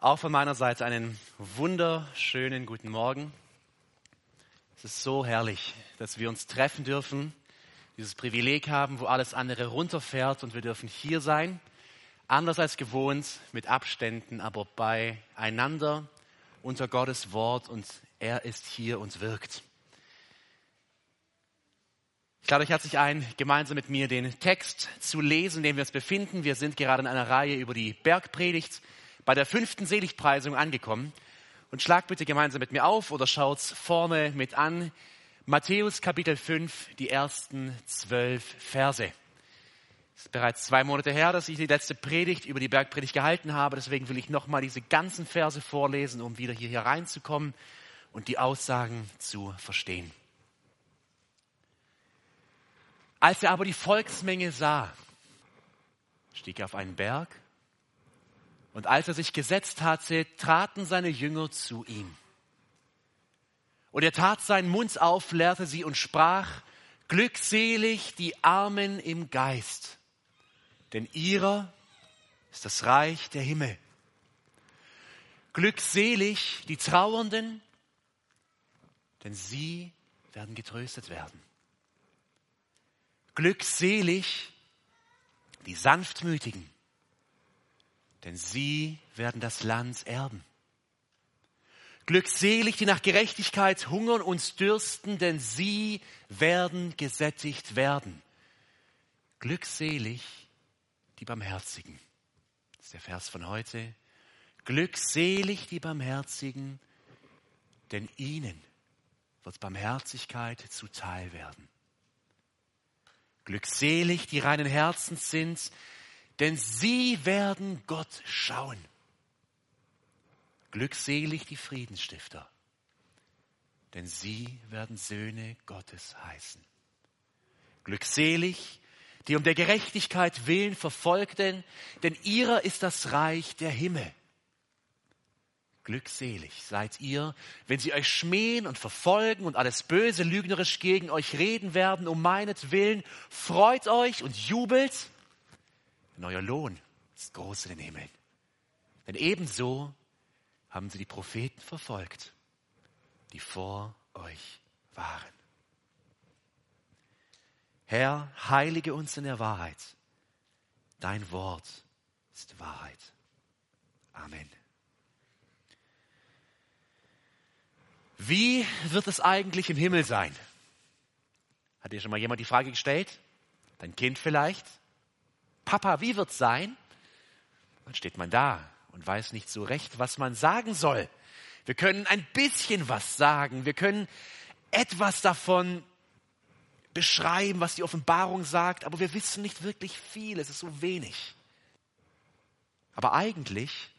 Auch von meiner Seite einen wunderschönen guten Morgen. Es ist so herrlich, dass wir uns treffen dürfen, dieses Privileg haben, wo alles andere runterfährt und wir dürfen hier sein, anders als gewohnt, mit Abständen, aber beieinander unter Gottes Wort und er ist hier und wirkt. Ich lade euch herzlich ein, gemeinsam mit mir den Text zu lesen, in dem wir uns befinden. Wir sind gerade in einer Reihe über die Bergpredigt bei der fünften Seligpreisung angekommen. Und schlag bitte gemeinsam mit mir auf oder schaut's vorne mit an. Matthäus Kapitel 5, die ersten zwölf Verse. Es ist bereits zwei Monate her, dass ich die letzte Predigt über die Bergpredigt gehalten habe. Deswegen will ich nochmal diese ganzen Verse vorlesen, um wieder hier reinzukommen und die Aussagen zu verstehen. Als er aber die Volksmenge sah, stieg er auf einen Berg und als er sich gesetzt hatte, traten seine Jünger zu ihm. Und er tat seinen Mund auf, lehrte sie und sprach, Glückselig die Armen im Geist, denn ihrer ist das Reich der Himmel. Glückselig die Trauernden, denn sie werden getröstet werden. Glückselig die Sanftmütigen, denn sie werden das Land erben. Glückselig, die nach Gerechtigkeit hungern und dürsten, denn sie werden gesättigt werden. Glückselig, die Barmherzigen. Das ist der Vers von heute. Glückselig, die Barmherzigen, denn ihnen wird Barmherzigkeit zuteil werden. Glückselig, die reinen Herzens sind, denn sie werden Gott schauen. Glückselig die Friedensstifter, denn sie werden Söhne Gottes heißen. Glückselig die um der Gerechtigkeit willen verfolgten, denn ihrer ist das Reich der Himmel. Glückselig seid ihr, wenn sie euch schmähen und verfolgen und alles Böse lügnerisch gegen euch reden werden, um meinetwillen. Freut euch und jubelt, denn euer Lohn ist groß in den Himmeln. Denn ebenso haben sie die Propheten verfolgt, die vor euch waren. Herr, heilige uns in der Wahrheit. Dein Wort ist Wahrheit. Amen. Wie wird es eigentlich im Himmel sein? Hat dir schon mal jemand die Frage gestellt? Dein Kind vielleicht? Papa, wie wird's sein? Dann steht man da und weiß nicht so recht, was man sagen soll. Wir können ein bisschen was sagen. Wir können etwas davon beschreiben, was die Offenbarung sagt, aber wir wissen nicht wirklich viel. Es ist so wenig. Aber eigentlich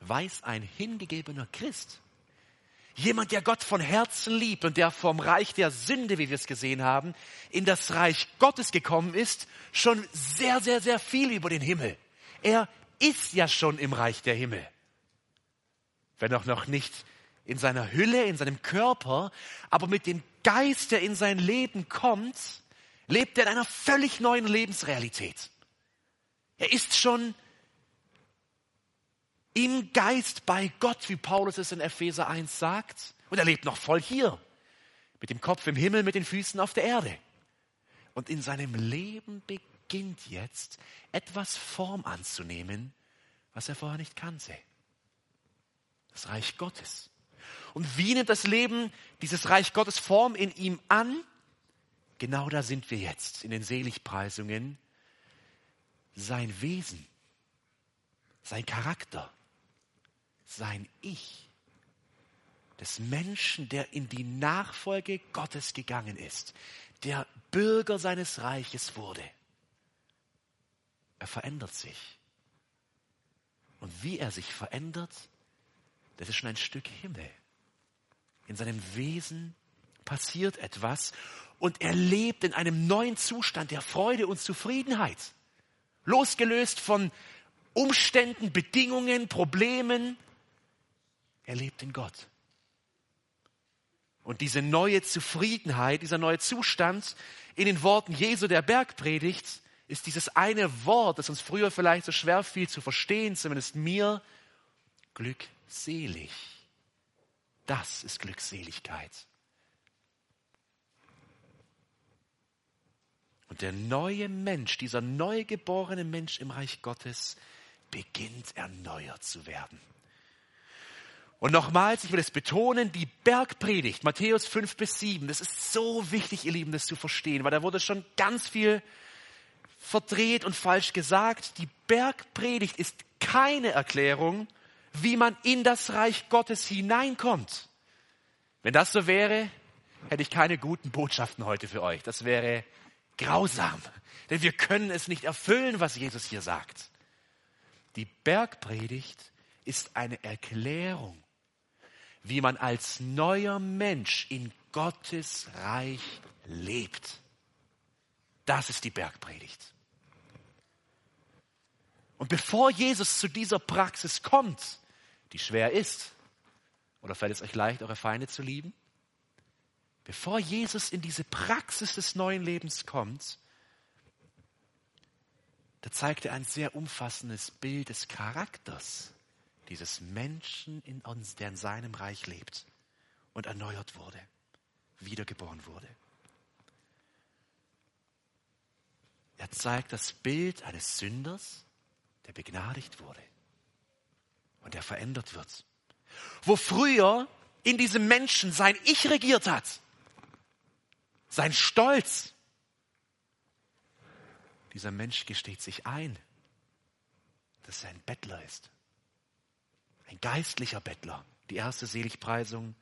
weiß ein hingegebener Christ, Jemand, der Gott von Herzen liebt und der vom Reich der Sünde, wie wir es gesehen haben, in das Reich Gottes gekommen ist, schon sehr, sehr, sehr viel über den Himmel. Er ist ja schon im Reich der Himmel. Wenn auch noch nicht in seiner Hülle, in seinem Körper, aber mit dem Geist, der in sein Leben kommt, lebt er in einer völlig neuen Lebensrealität. Er ist schon im Geist bei Gott, wie Paulus es in Epheser 1 sagt. Und er lebt noch voll hier. Mit dem Kopf im Himmel, mit den Füßen auf der Erde. Und in seinem Leben beginnt jetzt etwas Form anzunehmen, was er vorher nicht kannte. Das Reich Gottes. Und wie nimmt das Leben dieses Reich Gottes Form in ihm an? Genau da sind wir jetzt in den Seligpreisungen. Sein Wesen, sein Charakter, sein Ich des Menschen, der in die Nachfolge Gottes gegangen ist, der Bürger seines Reiches wurde. Er verändert sich. Und wie er sich verändert, das ist schon ein Stück Himmel. In seinem Wesen passiert etwas und er lebt in einem neuen Zustand der Freude und Zufriedenheit. Losgelöst von Umständen, Bedingungen, Problemen, er lebt in Gott. Und diese neue Zufriedenheit, dieser neue Zustand in den Worten Jesu der Bergpredigt ist dieses eine Wort, das uns früher vielleicht so schwer fiel zu verstehen, zumindest mir, glückselig. Das ist Glückseligkeit. Und der neue Mensch, dieser neugeborene Mensch im Reich Gottes, beginnt erneuert zu werden. Und nochmals, ich will es betonen, die Bergpredigt, Matthäus 5 bis 7, das ist so wichtig, ihr Lieben, das zu verstehen, weil da wurde schon ganz viel verdreht und falsch gesagt. Die Bergpredigt ist keine Erklärung, wie man in das Reich Gottes hineinkommt. Wenn das so wäre, hätte ich keine guten Botschaften heute für euch. Das wäre grausam, denn wir können es nicht erfüllen, was Jesus hier sagt. Die Bergpredigt ist eine Erklärung, wie man als neuer Mensch in Gottes Reich lebt. Das ist die Bergpredigt. Und bevor Jesus zu dieser Praxis kommt, die schwer ist, oder fällt es euch leicht, eure Feinde zu lieben? Bevor Jesus in diese Praxis des neuen Lebens kommt, da zeigt er ein sehr umfassendes Bild des Charakters dieses Menschen, in uns, der in seinem Reich lebt und erneuert wurde, wiedergeboren wurde. Er zeigt das Bild eines Sünders, der begnadigt wurde und der verändert wird. Wo früher in diesem Menschen sein Ich regiert hat, sein Stolz. Dieser Mensch gesteht sich ein, dass er ein Bettler ist. Ein geistlicher Bettler. Die erste Seligpreisung,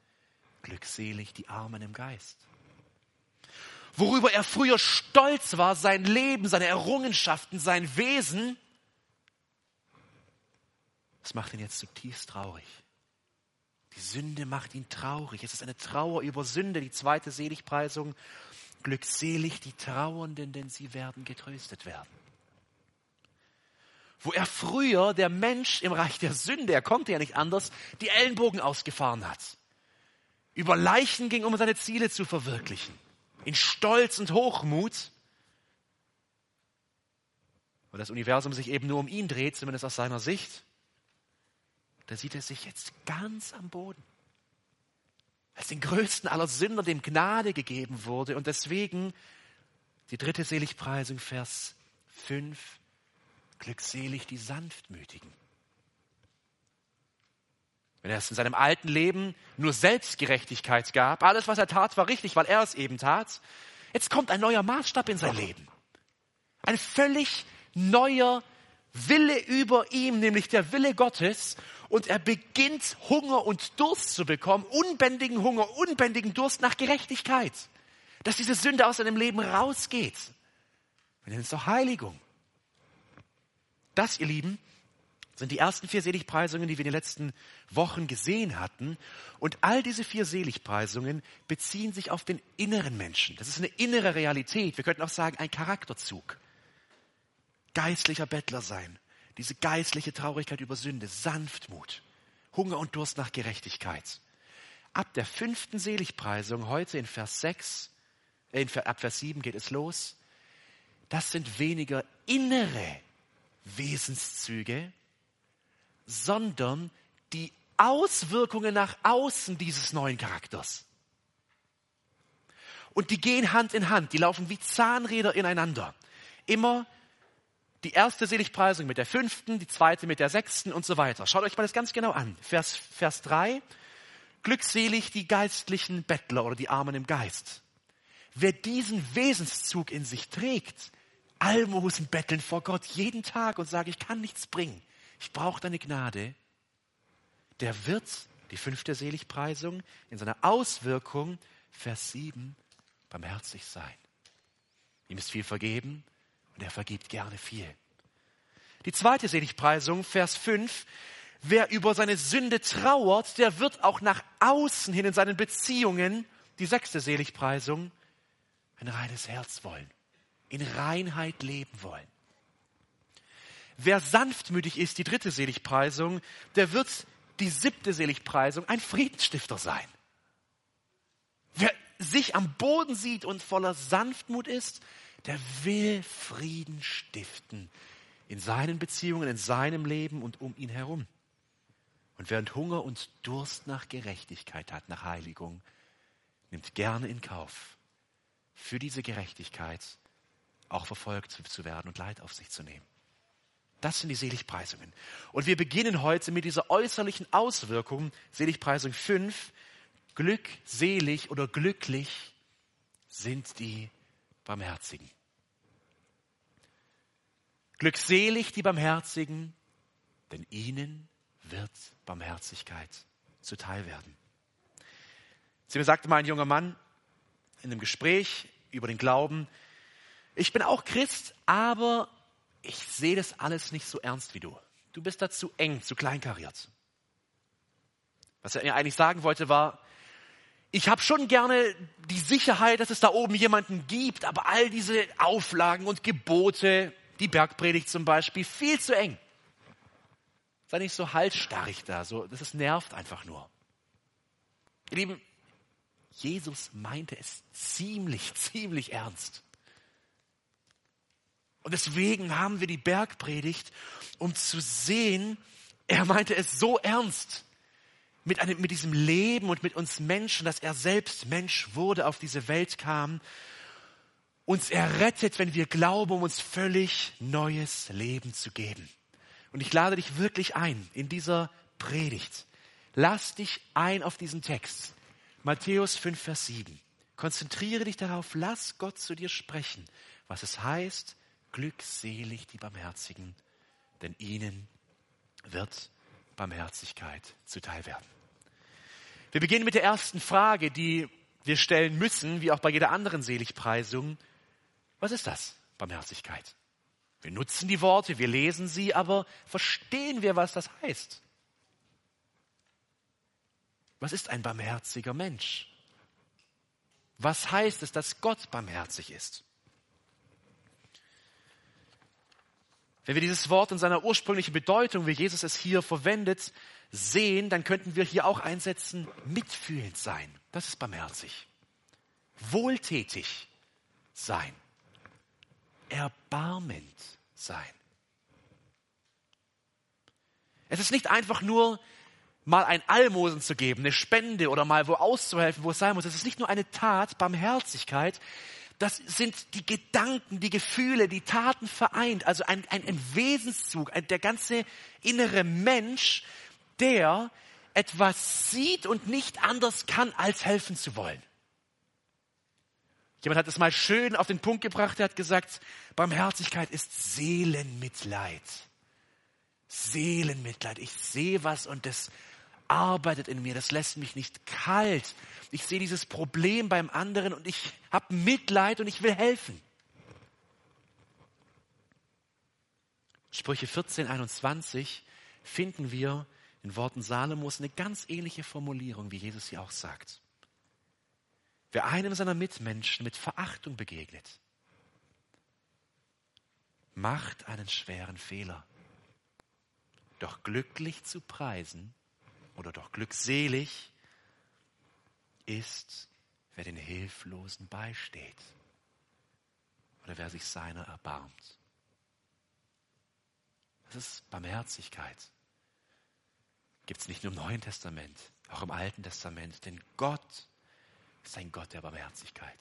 glückselig die Armen im Geist. Worüber er früher stolz war, sein Leben, seine Errungenschaften, sein Wesen, das macht ihn jetzt zutiefst traurig. Die Sünde macht ihn traurig. Es ist eine Trauer über Sünde, die zweite Seligpreisung. Glückselig die Trauernden, denn sie werden getröstet werden. Wo er früher, der Mensch im Reich der Sünde, er konnte ja nicht anders, die Ellenbogen ausgefahren hat. Über Leichen ging, um seine Ziele zu verwirklichen. In Stolz und Hochmut. Weil das Universum sich eben nur um ihn dreht, zumindest aus seiner Sicht da sieht er sich jetzt ganz am Boden. Als den größten aller Sünder, dem Gnade gegeben wurde. Und deswegen die dritte Seligpreisung, Vers 5, glückselig die Sanftmütigen. Wenn er es in seinem alten Leben nur Selbstgerechtigkeit gab, alles, was er tat, war richtig, weil er es eben tat. Jetzt kommt ein neuer Maßstab in sein Leben. Ein völlig neuer Wille über ihm, nämlich der Wille Gottes und er beginnt Hunger und Durst zu bekommen, unbändigen Hunger, unbändigen Durst nach Gerechtigkeit. Dass diese Sünde aus seinem Leben rausgeht. Wir nennen es doch Heiligung. Das, ihr Lieben, sind die ersten vier Seligpreisungen, die wir in den letzten Wochen gesehen hatten. Und all diese vier Seligpreisungen beziehen sich auf den inneren Menschen. Das ist eine innere Realität. Wir könnten auch sagen, ein Charakterzug. Geistlicher Bettler sein, diese geistliche Traurigkeit über Sünde, Sanftmut, Hunger und Durst nach Gerechtigkeit. Ab der fünften Seligpreisung, heute in Vers 6, äh, ab Vers 7 geht es los. Das sind weniger innere Wesenszüge, sondern die Auswirkungen nach außen dieses neuen Charakters. Und die gehen Hand in Hand, die laufen wie Zahnräder ineinander. Immer die erste Seligpreisung mit der fünften, die zweite mit der sechsten und so weiter. Schaut euch mal das ganz genau an. Vers, Vers 3. Glückselig die geistlichen Bettler oder die Armen im Geist. Wer diesen Wesenszug in sich trägt, Almosen betteln vor Gott jeden Tag und sagen, ich kann nichts bringen, ich brauche deine Gnade, der wird, die fünfte Seligpreisung, in seiner Auswirkung, Vers 7, barmherzig sein. Ihm ist viel vergeben, und er vergibt gerne viel. Die zweite Seligpreisung, Vers 5. Wer über seine Sünde trauert, der wird auch nach außen hin in seinen Beziehungen, die sechste Seligpreisung, ein reines Herz wollen, in Reinheit leben wollen. Wer sanftmütig ist, die dritte Seligpreisung, der wird die siebte Seligpreisung ein Friedensstifter sein. Wer sich am Boden sieht und voller Sanftmut ist, der will Frieden stiften in seinen Beziehungen, in seinem Leben und um ihn herum. Und während Hunger und Durst nach Gerechtigkeit hat, nach Heiligung, nimmt gerne in Kauf, für diese Gerechtigkeit auch verfolgt zu werden und Leid auf sich zu nehmen. Das sind die Seligpreisungen. Und wir beginnen heute mit dieser äußerlichen Auswirkung, Seligpreisung 5, glückselig oder glücklich sind die Barmherzigen. Glückselig die Barmherzigen, denn ihnen wird Barmherzigkeit zuteil werden. Zu mir sagte mal ein junger Mann in einem Gespräch über den Glauben, ich bin auch Christ, aber ich sehe das alles nicht so ernst wie du. Du bist da zu eng, zu kleinkariert. Was er mir eigentlich sagen wollte war, ich habe schon gerne die Sicherheit, dass es da oben jemanden gibt, aber all diese Auflagen und Gebote, die Bergpredigt zum Beispiel, viel zu eng. Sei nicht so halsstarrig da, so, das ist, nervt einfach nur. Ihr Lieben, Jesus meinte es ziemlich, ziemlich ernst. Und deswegen haben wir die Bergpredigt, um zu sehen, er meinte es so ernst mit, einem, mit diesem Leben und mit uns Menschen, dass er selbst Mensch wurde, auf diese Welt kam, uns errettet, wenn wir glauben, um uns völlig neues Leben zu geben. Und ich lade dich wirklich ein in dieser Predigt. Lass dich ein auf diesen Text. Matthäus 5, Vers 7. Konzentriere dich darauf, lass Gott zu dir sprechen, was es heißt, glückselig die Barmherzigen, denn ihnen wird Barmherzigkeit zuteil werden. Wir beginnen mit der ersten Frage, die wir stellen müssen, wie auch bei jeder anderen Seligpreisung. Was ist das, Barmherzigkeit? Wir nutzen die Worte, wir lesen sie, aber verstehen wir, was das heißt? Was ist ein barmherziger Mensch? Was heißt es, dass Gott barmherzig ist? Wenn wir dieses Wort in seiner ursprünglichen Bedeutung, wie Jesus es hier verwendet, sehen, dann könnten wir hier auch einsetzen, mitfühlend sein. Das ist barmherzig. Wohltätig sein. Erbarmend sein. Es ist nicht einfach nur mal ein Almosen zu geben, eine Spende oder mal wo auszuhelfen, wo es sein muss. Es ist nicht nur eine Tat, Barmherzigkeit, das sind die Gedanken, die Gefühle, die Taten vereint, also ein, ein, ein Wesenszug, ein, der ganze innere Mensch, der etwas sieht und nicht anders kann, als helfen zu wollen. Jemand hat es mal schön auf den Punkt gebracht, er hat gesagt, Barmherzigkeit ist Seelenmitleid. Seelenmitleid. Ich sehe was und das arbeitet in mir, das lässt mich nicht kalt. Ich sehe dieses Problem beim anderen und ich habe Mitleid und ich will helfen. Sprüche 14, 21 finden wir in Worten Salomos eine ganz ähnliche Formulierung, wie Jesus sie auch sagt. Wer einem seiner Mitmenschen mit Verachtung begegnet, macht einen schweren Fehler. Doch glücklich zu preisen oder doch glückselig ist, wer den Hilflosen beisteht oder wer sich seiner erbarmt. Das ist Barmherzigkeit. Gibt es nicht nur im Neuen Testament, auch im Alten Testament. Denn Gott ist ein Gott der Barmherzigkeit.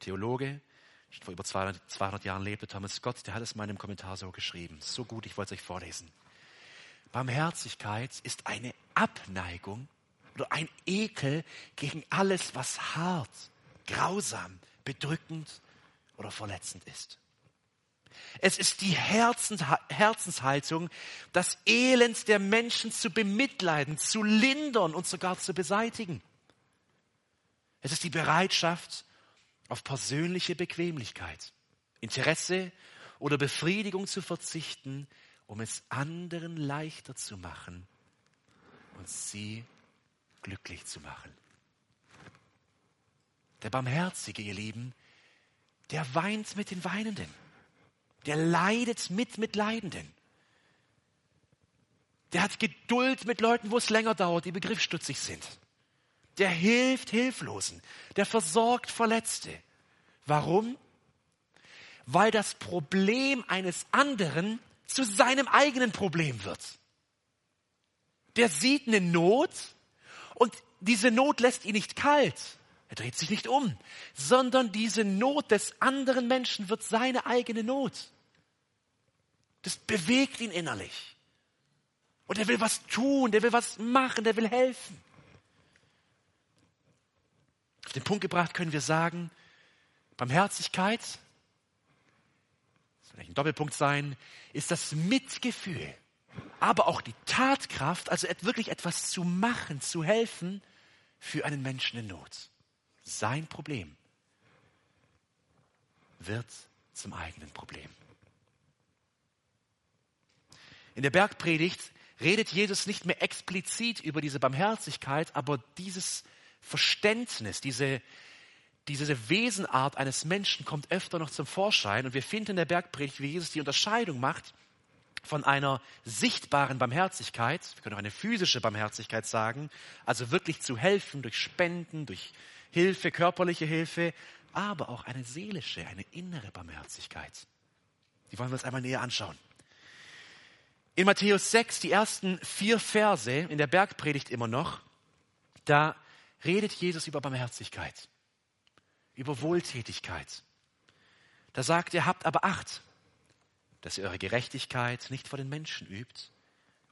Theologe, vor über 200, 200 Jahren lebte, Thomas Scott, der hat es in meinem Kommentar so geschrieben. So gut, ich wollte es euch vorlesen. Barmherzigkeit ist eine Abneigung oder ein Ekel gegen alles, was hart, grausam, bedrückend oder verletzend ist. Es ist die Herzenshaltung, das Elend der Menschen zu bemitleiden, zu lindern und sogar zu beseitigen. Es ist die Bereitschaft auf persönliche Bequemlichkeit, Interesse oder Befriedigung zu verzichten, um es anderen leichter zu machen und sie glücklich zu machen. Der Barmherzige, ihr Lieben, der weint mit den Weinenden. Der leidet mit mit Leidenden. Der hat Geduld mit Leuten, wo es länger dauert, die begriffsstutzig sind. Der hilft Hilflosen. Der versorgt Verletzte. Warum? Weil das Problem eines anderen zu seinem eigenen Problem wird. Der sieht eine Not und diese Not lässt ihn nicht kalt. Er dreht sich nicht um, sondern diese Not des anderen Menschen wird seine eigene Not. Das bewegt ihn innerlich. Und er will was tun, der will was machen, der will helfen. Auf den Punkt gebracht können wir sagen, Barmherzigkeit, das soll ein Doppelpunkt sein, ist das Mitgefühl, aber auch die Tatkraft, also wirklich etwas zu machen, zu helfen für einen Menschen in Not. Sein Problem wird zum eigenen Problem. In der Bergpredigt redet Jesus nicht mehr explizit über diese Barmherzigkeit, aber dieses Verständnis, diese, diese Wesenart eines Menschen kommt öfter noch zum Vorschein. Und wir finden in der Bergpredigt, wie Jesus die Unterscheidung macht von einer sichtbaren Barmherzigkeit, wir können auch eine physische Barmherzigkeit sagen, also wirklich zu helfen durch Spenden, durch Hilfe, körperliche Hilfe, aber auch eine seelische, eine innere Barmherzigkeit. Die wollen wir uns einmal näher anschauen. In Matthäus 6, die ersten vier Verse in der Bergpredigt immer noch, da redet Jesus über Barmherzigkeit, über Wohltätigkeit. Da sagt er, habt aber Acht, dass ihr eure Gerechtigkeit nicht vor den Menschen übt,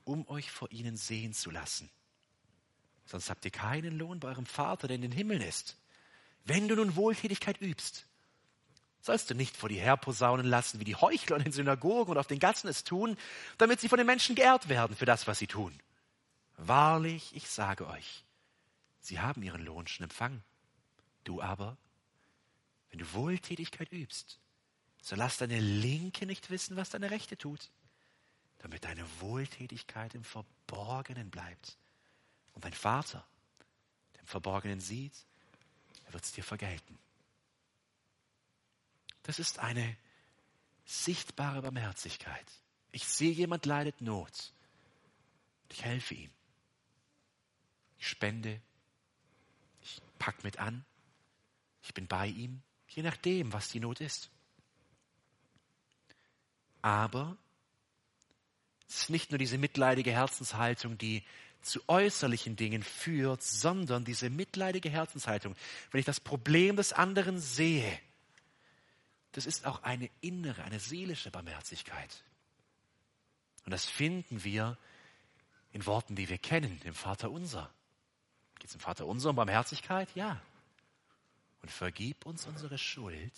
um euch vor ihnen sehen zu lassen. Sonst habt ihr keinen Lohn bei eurem Vater, der in den Himmeln ist. Wenn du nun Wohltätigkeit übst, sollst du nicht vor die herposaunen lassen, wie die Heuchler in den Synagogen und auf den Gassen es tun, damit sie von den Menschen geehrt werden für das, was sie tun. Wahrlich, ich sage euch, sie haben ihren Lohn schon empfangen. Du aber, wenn du Wohltätigkeit übst, so lass deine Linke nicht wissen, was deine Rechte tut, damit deine Wohltätigkeit im Verborgenen bleibt. Und dein Vater, der im Verborgenen sieht, er wird es dir vergelten. Das ist eine sichtbare Barmherzigkeit. Ich sehe, jemand leidet Not. Ich helfe ihm. Ich spende. Ich pack mit an. Ich bin bei ihm, je nachdem, was die Not ist. Aber es ist nicht nur diese mitleidige Herzenshaltung, die zu äußerlichen Dingen führt, sondern diese mitleidige Herzenshaltung, wenn ich das Problem des anderen sehe, das ist auch eine innere, eine seelische Barmherzigkeit. Und das finden wir in Worten, die wir kennen, im Vater unser. Geht es im Vater unser um Barmherzigkeit? Ja. Und vergib uns unsere Schuld,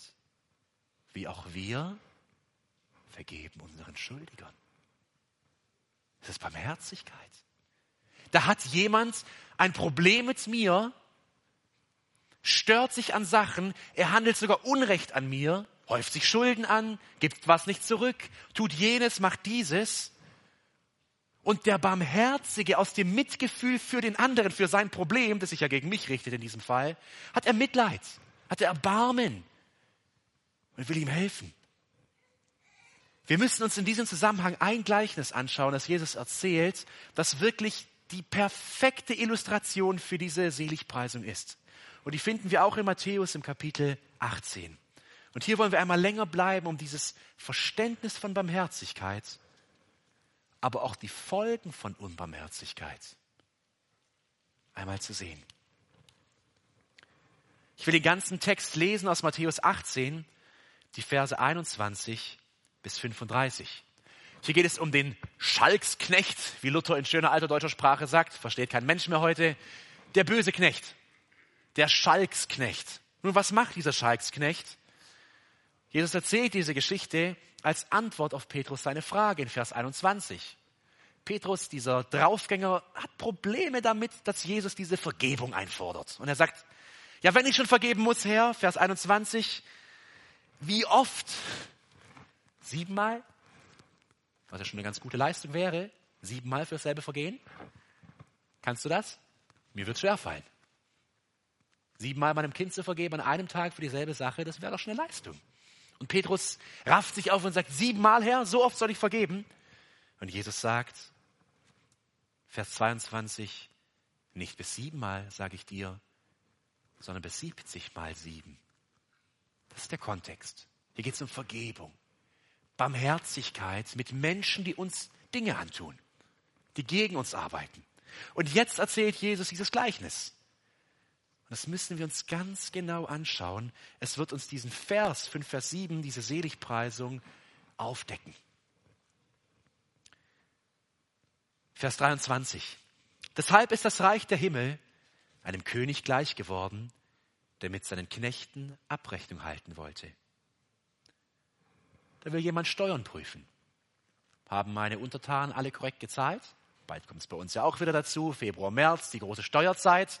wie auch wir vergeben unseren Schuldigern. Das ist Barmherzigkeit. Da hat jemand ein Problem mit mir, stört sich an Sachen, er handelt sogar Unrecht an mir häuft sich Schulden an, gibt was nicht zurück, tut jenes, macht dieses. Und der Barmherzige aus dem Mitgefühl für den anderen, für sein Problem, das sich ja gegen mich richtet in diesem Fall, hat er Mitleid, hat er Erbarmen und will ihm helfen. Wir müssen uns in diesem Zusammenhang ein Gleichnis anschauen, das Jesus erzählt, das wirklich die perfekte Illustration für diese Seligpreisung ist. Und die finden wir auch in Matthäus im Kapitel 18. Und hier wollen wir einmal länger bleiben, um dieses Verständnis von Barmherzigkeit, aber auch die Folgen von Unbarmherzigkeit einmal zu sehen. Ich will den ganzen Text lesen aus Matthäus 18, die Verse 21 bis 35. Hier geht es um den Schalksknecht, wie Luther in schöner alter deutscher Sprache sagt, versteht kein Mensch mehr heute, der böse Knecht, der Schalksknecht. Nun, was macht dieser Schalksknecht? Jesus erzählt diese Geschichte als Antwort auf Petrus seine Frage in Vers 21. Petrus, dieser Draufgänger, hat Probleme damit, dass Jesus diese Vergebung einfordert. Und er sagt, ja, wenn ich schon vergeben muss, Herr, Vers 21, wie oft? Siebenmal? Was ja schon eine ganz gute Leistung wäre. Siebenmal für dasselbe Vergehen? Kannst du das? Mir wird schwerfallen. Siebenmal meinem Kind zu vergeben an einem Tag für dieselbe Sache, das wäre doch schon eine Leistung. Und Petrus rafft sich auf und sagt, siebenmal Herr, so oft soll ich vergeben. Und Jesus sagt, Vers 22, nicht bis siebenmal, sage ich dir, sondern bis siebzig mal sieben. Das ist der Kontext. Hier geht es um Vergebung, Barmherzigkeit mit Menschen, die uns Dinge antun, die gegen uns arbeiten. Und jetzt erzählt Jesus dieses Gleichnis. Das müssen wir uns ganz genau anschauen. Es wird uns diesen Vers 5, Vers 7, diese Seligpreisung aufdecken. Vers 23. Deshalb ist das Reich der Himmel einem König gleich geworden, der mit seinen Knechten Abrechnung halten wollte. Da will jemand Steuern prüfen. Haben meine Untertanen alle korrekt gezahlt? Bald kommt es bei uns ja auch wieder dazu, Februar, März, die große Steuerzeit.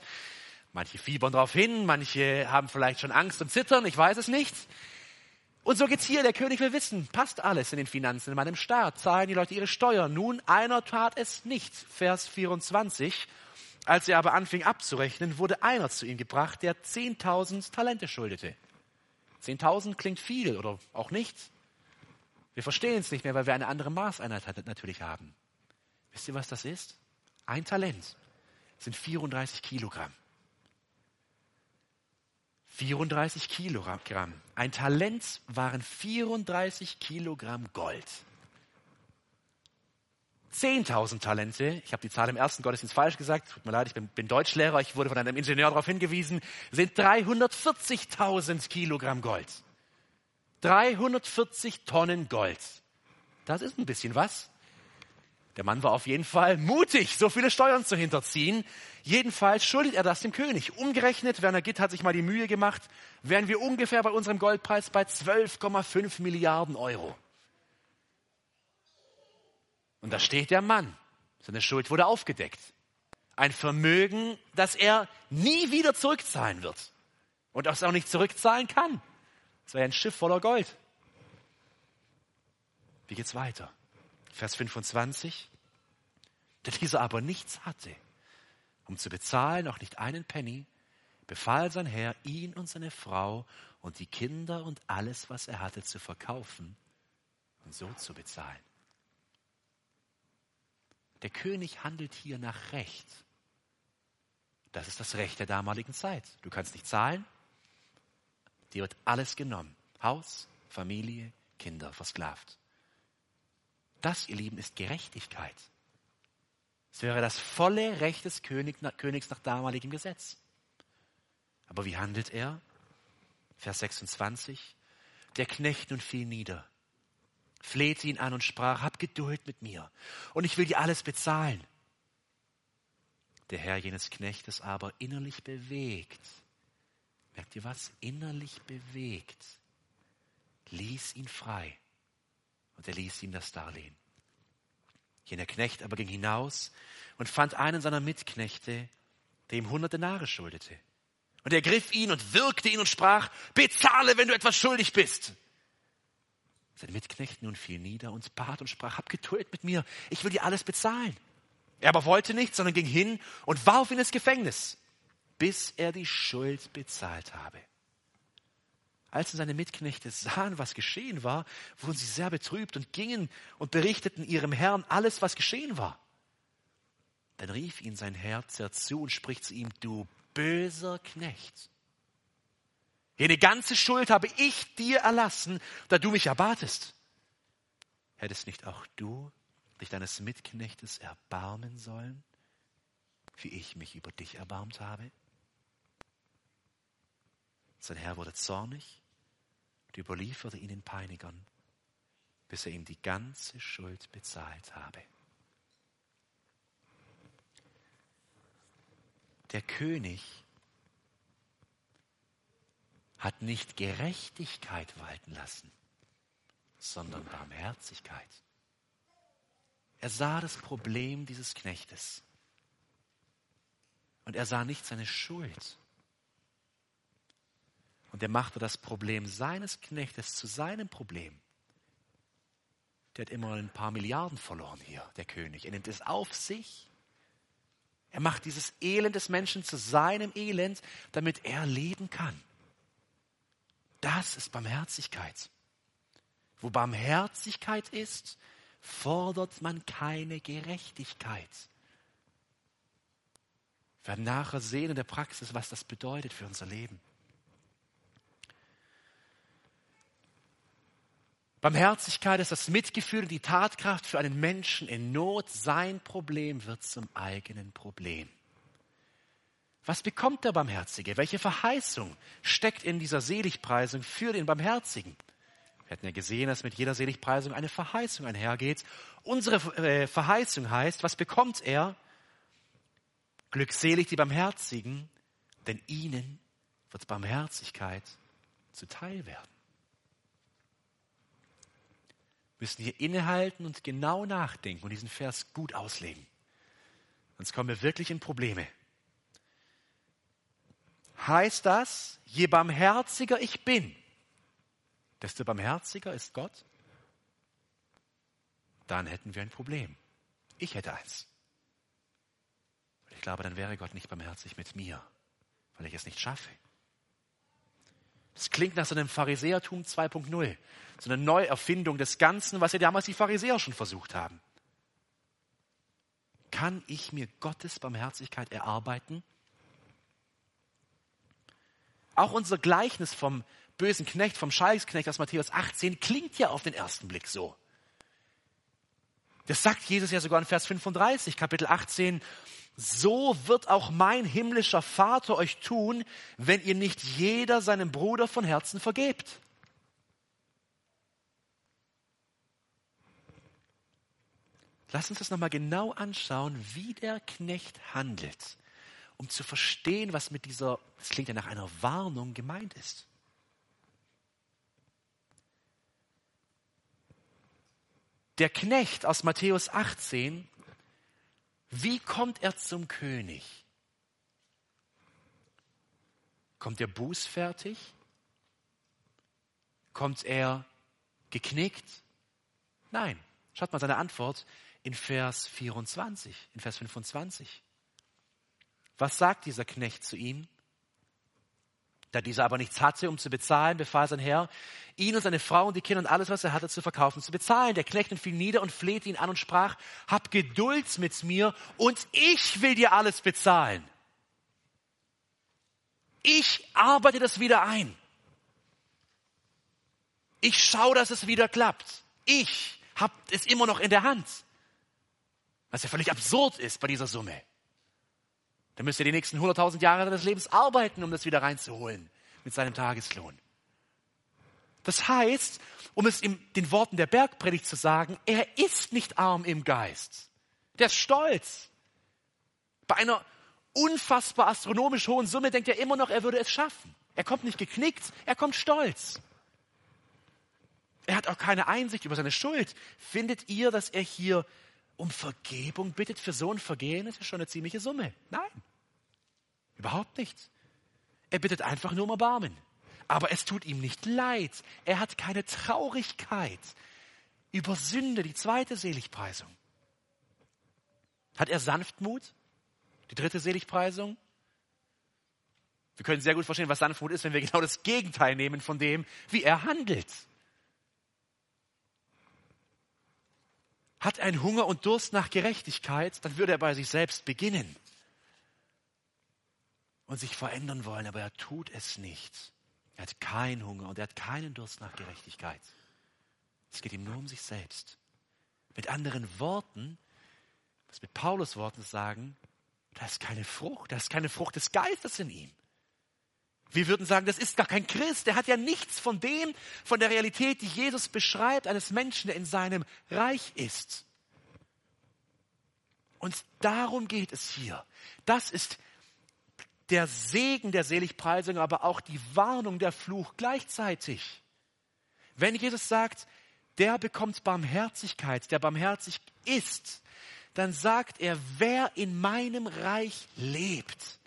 Manche fiebern darauf hin, manche haben vielleicht schon Angst und Zittern, ich weiß es nicht. Und so geht's hier. Der König will wissen, passt alles in den Finanzen in meinem Staat? Zahlen die Leute ihre Steuern? Nun, einer tat es nicht. Vers 24. Als er aber anfing abzurechnen, wurde einer zu ihm gebracht, der 10.000 Talente schuldete. 10.000 klingt viel oder auch nicht. Wir verstehen es nicht mehr, weil wir eine andere Maßeinheit natürlich haben. Wisst ihr, was das ist? Ein Talent sind 34 Kilogramm. 34 Kilogramm. Ein Talent waren 34 Kilogramm Gold. 10.000 Talente, ich habe die Zahl im ersten Gottesdienst falsch gesagt, tut mir leid, ich bin, bin Deutschlehrer, ich wurde von einem Ingenieur darauf hingewiesen, sind 340.000 Kilogramm Gold. 340 Tonnen Gold. Das ist ein bisschen was. Der Mann war auf jeden Fall mutig, so viele Steuern zu hinterziehen. Jedenfalls schuldet er das dem König. Umgerechnet, Werner Gitt hat sich mal die Mühe gemacht, wären wir ungefähr bei unserem Goldpreis bei 12,5 Milliarden Euro. Und da steht der Mann. Seine Schuld wurde aufgedeckt. Ein Vermögen, das er nie wieder zurückzahlen wird. Und das auch nicht zurückzahlen kann. Es wäre ein Schiff voller Gold. Wie geht's weiter? Vers 25. Der dieser aber nichts hatte, um zu bezahlen, auch nicht einen Penny, befahl sein Herr, ihn und seine Frau und die Kinder und alles, was er hatte, zu verkaufen und so zu bezahlen. Der König handelt hier nach Recht. Das ist das Recht der damaligen Zeit. Du kannst nicht zahlen, dir wird alles genommen. Haus, Familie, Kinder versklavt. Das, ihr Lieben, ist Gerechtigkeit. Es wäre das volle Recht des Königs nach damaligem Gesetz. Aber wie handelt er? Vers 26. Der Knecht nun fiel nieder, flehte ihn an und sprach, hab Geduld mit mir und ich will dir alles bezahlen. Der Herr jenes Knechtes aber innerlich bewegt, merkt ihr was? Innerlich bewegt, ließ ihn frei und er ließ ihm das Darlehen. Jener Knecht aber ging hinaus und fand einen seiner Mitknechte, der ihm hundert Denare schuldete. Und er griff ihn und wirkte ihn und sprach, bezahle, wenn du etwas schuldig bist. Sein Mitknecht nun fiel nieder und bat und sprach, hab Geduld mit mir, ich will dir alles bezahlen. Er aber wollte nicht, sondern ging hin und warf ihn ins Gefängnis, bis er die Schuld bezahlt habe. Als seine Mitknechte sahen, was geschehen war, wurden sie sehr betrübt und gingen und berichteten ihrem Herrn alles, was geschehen war. Dann rief ihn sein Herz herzu und spricht zu ihm, du böser Knecht. Jene ganze Schuld habe ich dir erlassen, da du mich erbatest. Hättest nicht auch du dich deines Mitknechtes erbarmen sollen, wie ich mich über dich erbarmt habe? Sein Herr wurde zornig und überlieferte ihn den Peinigern, bis er ihm die ganze Schuld bezahlt habe. Der König hat nicht Gerechtigkeit walten lassen, sondern Barmherzigkeit. Er sah das Problem dieses Knechtes. Und er sah nicht seine Schuld, und er machte das Problem seines Knechtes zu seinem Problem. Der hat immer ein paar Milliarden verloren hier, der König. Er nimmt es auf sich. Er macht dieses Elend des Menschen zu seinem Elend, damit er leben kann. Das ist Barmherzigkeit. Wo Barmherzigkeit ist, fordert man keine Gerechtigkeit. Wir werden nachher sehen in der Praxis, was das bedeutet für unser Leben. Barmherzigkeit ist das Mitgefühl und die Tatkraft für einen Menschen in Not. Sein Problem wird zum eigenen Problem. Was bekommt der Barmherzige? Welche Verheißung steckt in dieser Seligpreisung für den Barmherzigen? Wir hatten ja gesehen, dass mit jeder Seligpreisung eine Verheißung einhergeht. Unsere äh, Verheißung heißt, was bekommt er? Glückselig die Barmherzigen, denn ihnen wird Barmherzigkeit zuteil werden. Wir müssen hier innehalten und genau nachdenken und diesen Vers gut auslegen. Sonst kommen wir wirklich in Probleme. Heißt das, je barmherziger ich bin, desto barmherziger ist Gott? Dann hätten wir ein Problem. Ich hätte eins. Ich glaube, dann wäre Gott nicht barmherzig mit mir, weil ich es nicht schaffe. Das klingt nach so einem Pharisäertum 2.0, so eine Neuerfindung des Ganzen, was ja damals die Pharisäer schon versucht haben. Kann ich mir Gottes Barmherzigkeit erarbeiten? Auch unser Gleichnis vom bösen Knecht, vom Schalksknecht aus Matthäus 18 klingt ja auf den ersten Blick so. Das sagt Jesus ja sogar in Vers 35, Kapitel 18 so wird auch mein himmlischer Vater euch tun, wenn ihr nicht jeder seinem Bruder von Herzen vergebt. Lass uns das nochmal genau anschauen, wie der Knecht handelt, um zu verstehen, was mit dieser, das klingt ja nach einer Warnung gemeint ist. Der Knecht aus Matthäus 18 wie kommt er zum König? Kommt er bußfertig? Kommt er geknickt? Nein. Schaut mal seine Antwort in Vers 24, in Vers 25. Was sagt dieser Knecht zu ihm? Da dieser aber nichts hatte, um zu bezahlen, befahl sein Herr, ihn und seine Frau und die Kinder und alles, was er hatte, zu verkaufen, zu bezahlen. Der Knecht fiel nieder und flehte ihn an und sprach, hab Geduld mit mir und ich will dir alles bezahlen. Ich arbeite das wieder ein. Ich schaue, dass es wieder klappt. Ich habe es immer noch in der Hand. Was ja völlig absurd ist bei dieser Summe. Dann müsste er die nächsten 100.000 Jahre seines Lebens arbeiten, um das wieder reinzuholen mit seinem Tageslohn. Das heißt, um es in den Worten der Bergpredigt zu sagen, er ist nicht arm im Geist. Der ist stolz. Bei einer unfassbar astronomisch hohen Summe denkt er immer noch, er würde es schaffen. Er kommt nicht geknickt, er kommt stolz. Er hat auch keine Einsicht über seine Schuld. Findet ihr, dass er hier um Vergebung bittet für so ein Vergehen, das ist schon eine ziemliche Summe. Nein, überhaupt nicht. Er bittet einfach nur um Erbarmen. Aber es tut ihm nicht leid. Er hat keine Traurigkeit über Sünde, die zweite Seligpreisung. Hat er Sanftmut? Die dritte Seligpreisung? Wir können sehr gut verstehen, was Sanftmut ist, wenn wir genau das Gegenteil nehmen von dem, wie er handelt. Hat ein Hunger und Durst nach Gerechtigkeit, dann würde er bei sich selbst beginnen und sich verändern wollen, aber er tut es nicht. Er hat keinen Hunger und er hat keinen Durst nach Gerechtigkeit. Es geht ihm nur um sich selbst. Mit anderen Worten, was mit Paulus Worten sagen, da ist keine Frucht, da ist keine Frucht des Geistes in ihm. Wir würden sagen, das ist gar kein Christ. Der hat ja nichts von dem, von der Realität, die Jesus beschreibt, eines Menschen, der in seinem Reich ist. Und darum geht es hier. Das ist der Segen der Seligpreisung, aber auch die Warnung, der Fluch gleichzeitig. Wenn Jesus sagt, der bekommt Barmherzigkeit, der barmherzig ist, dann sagt er, wer in meinem Reich lebt,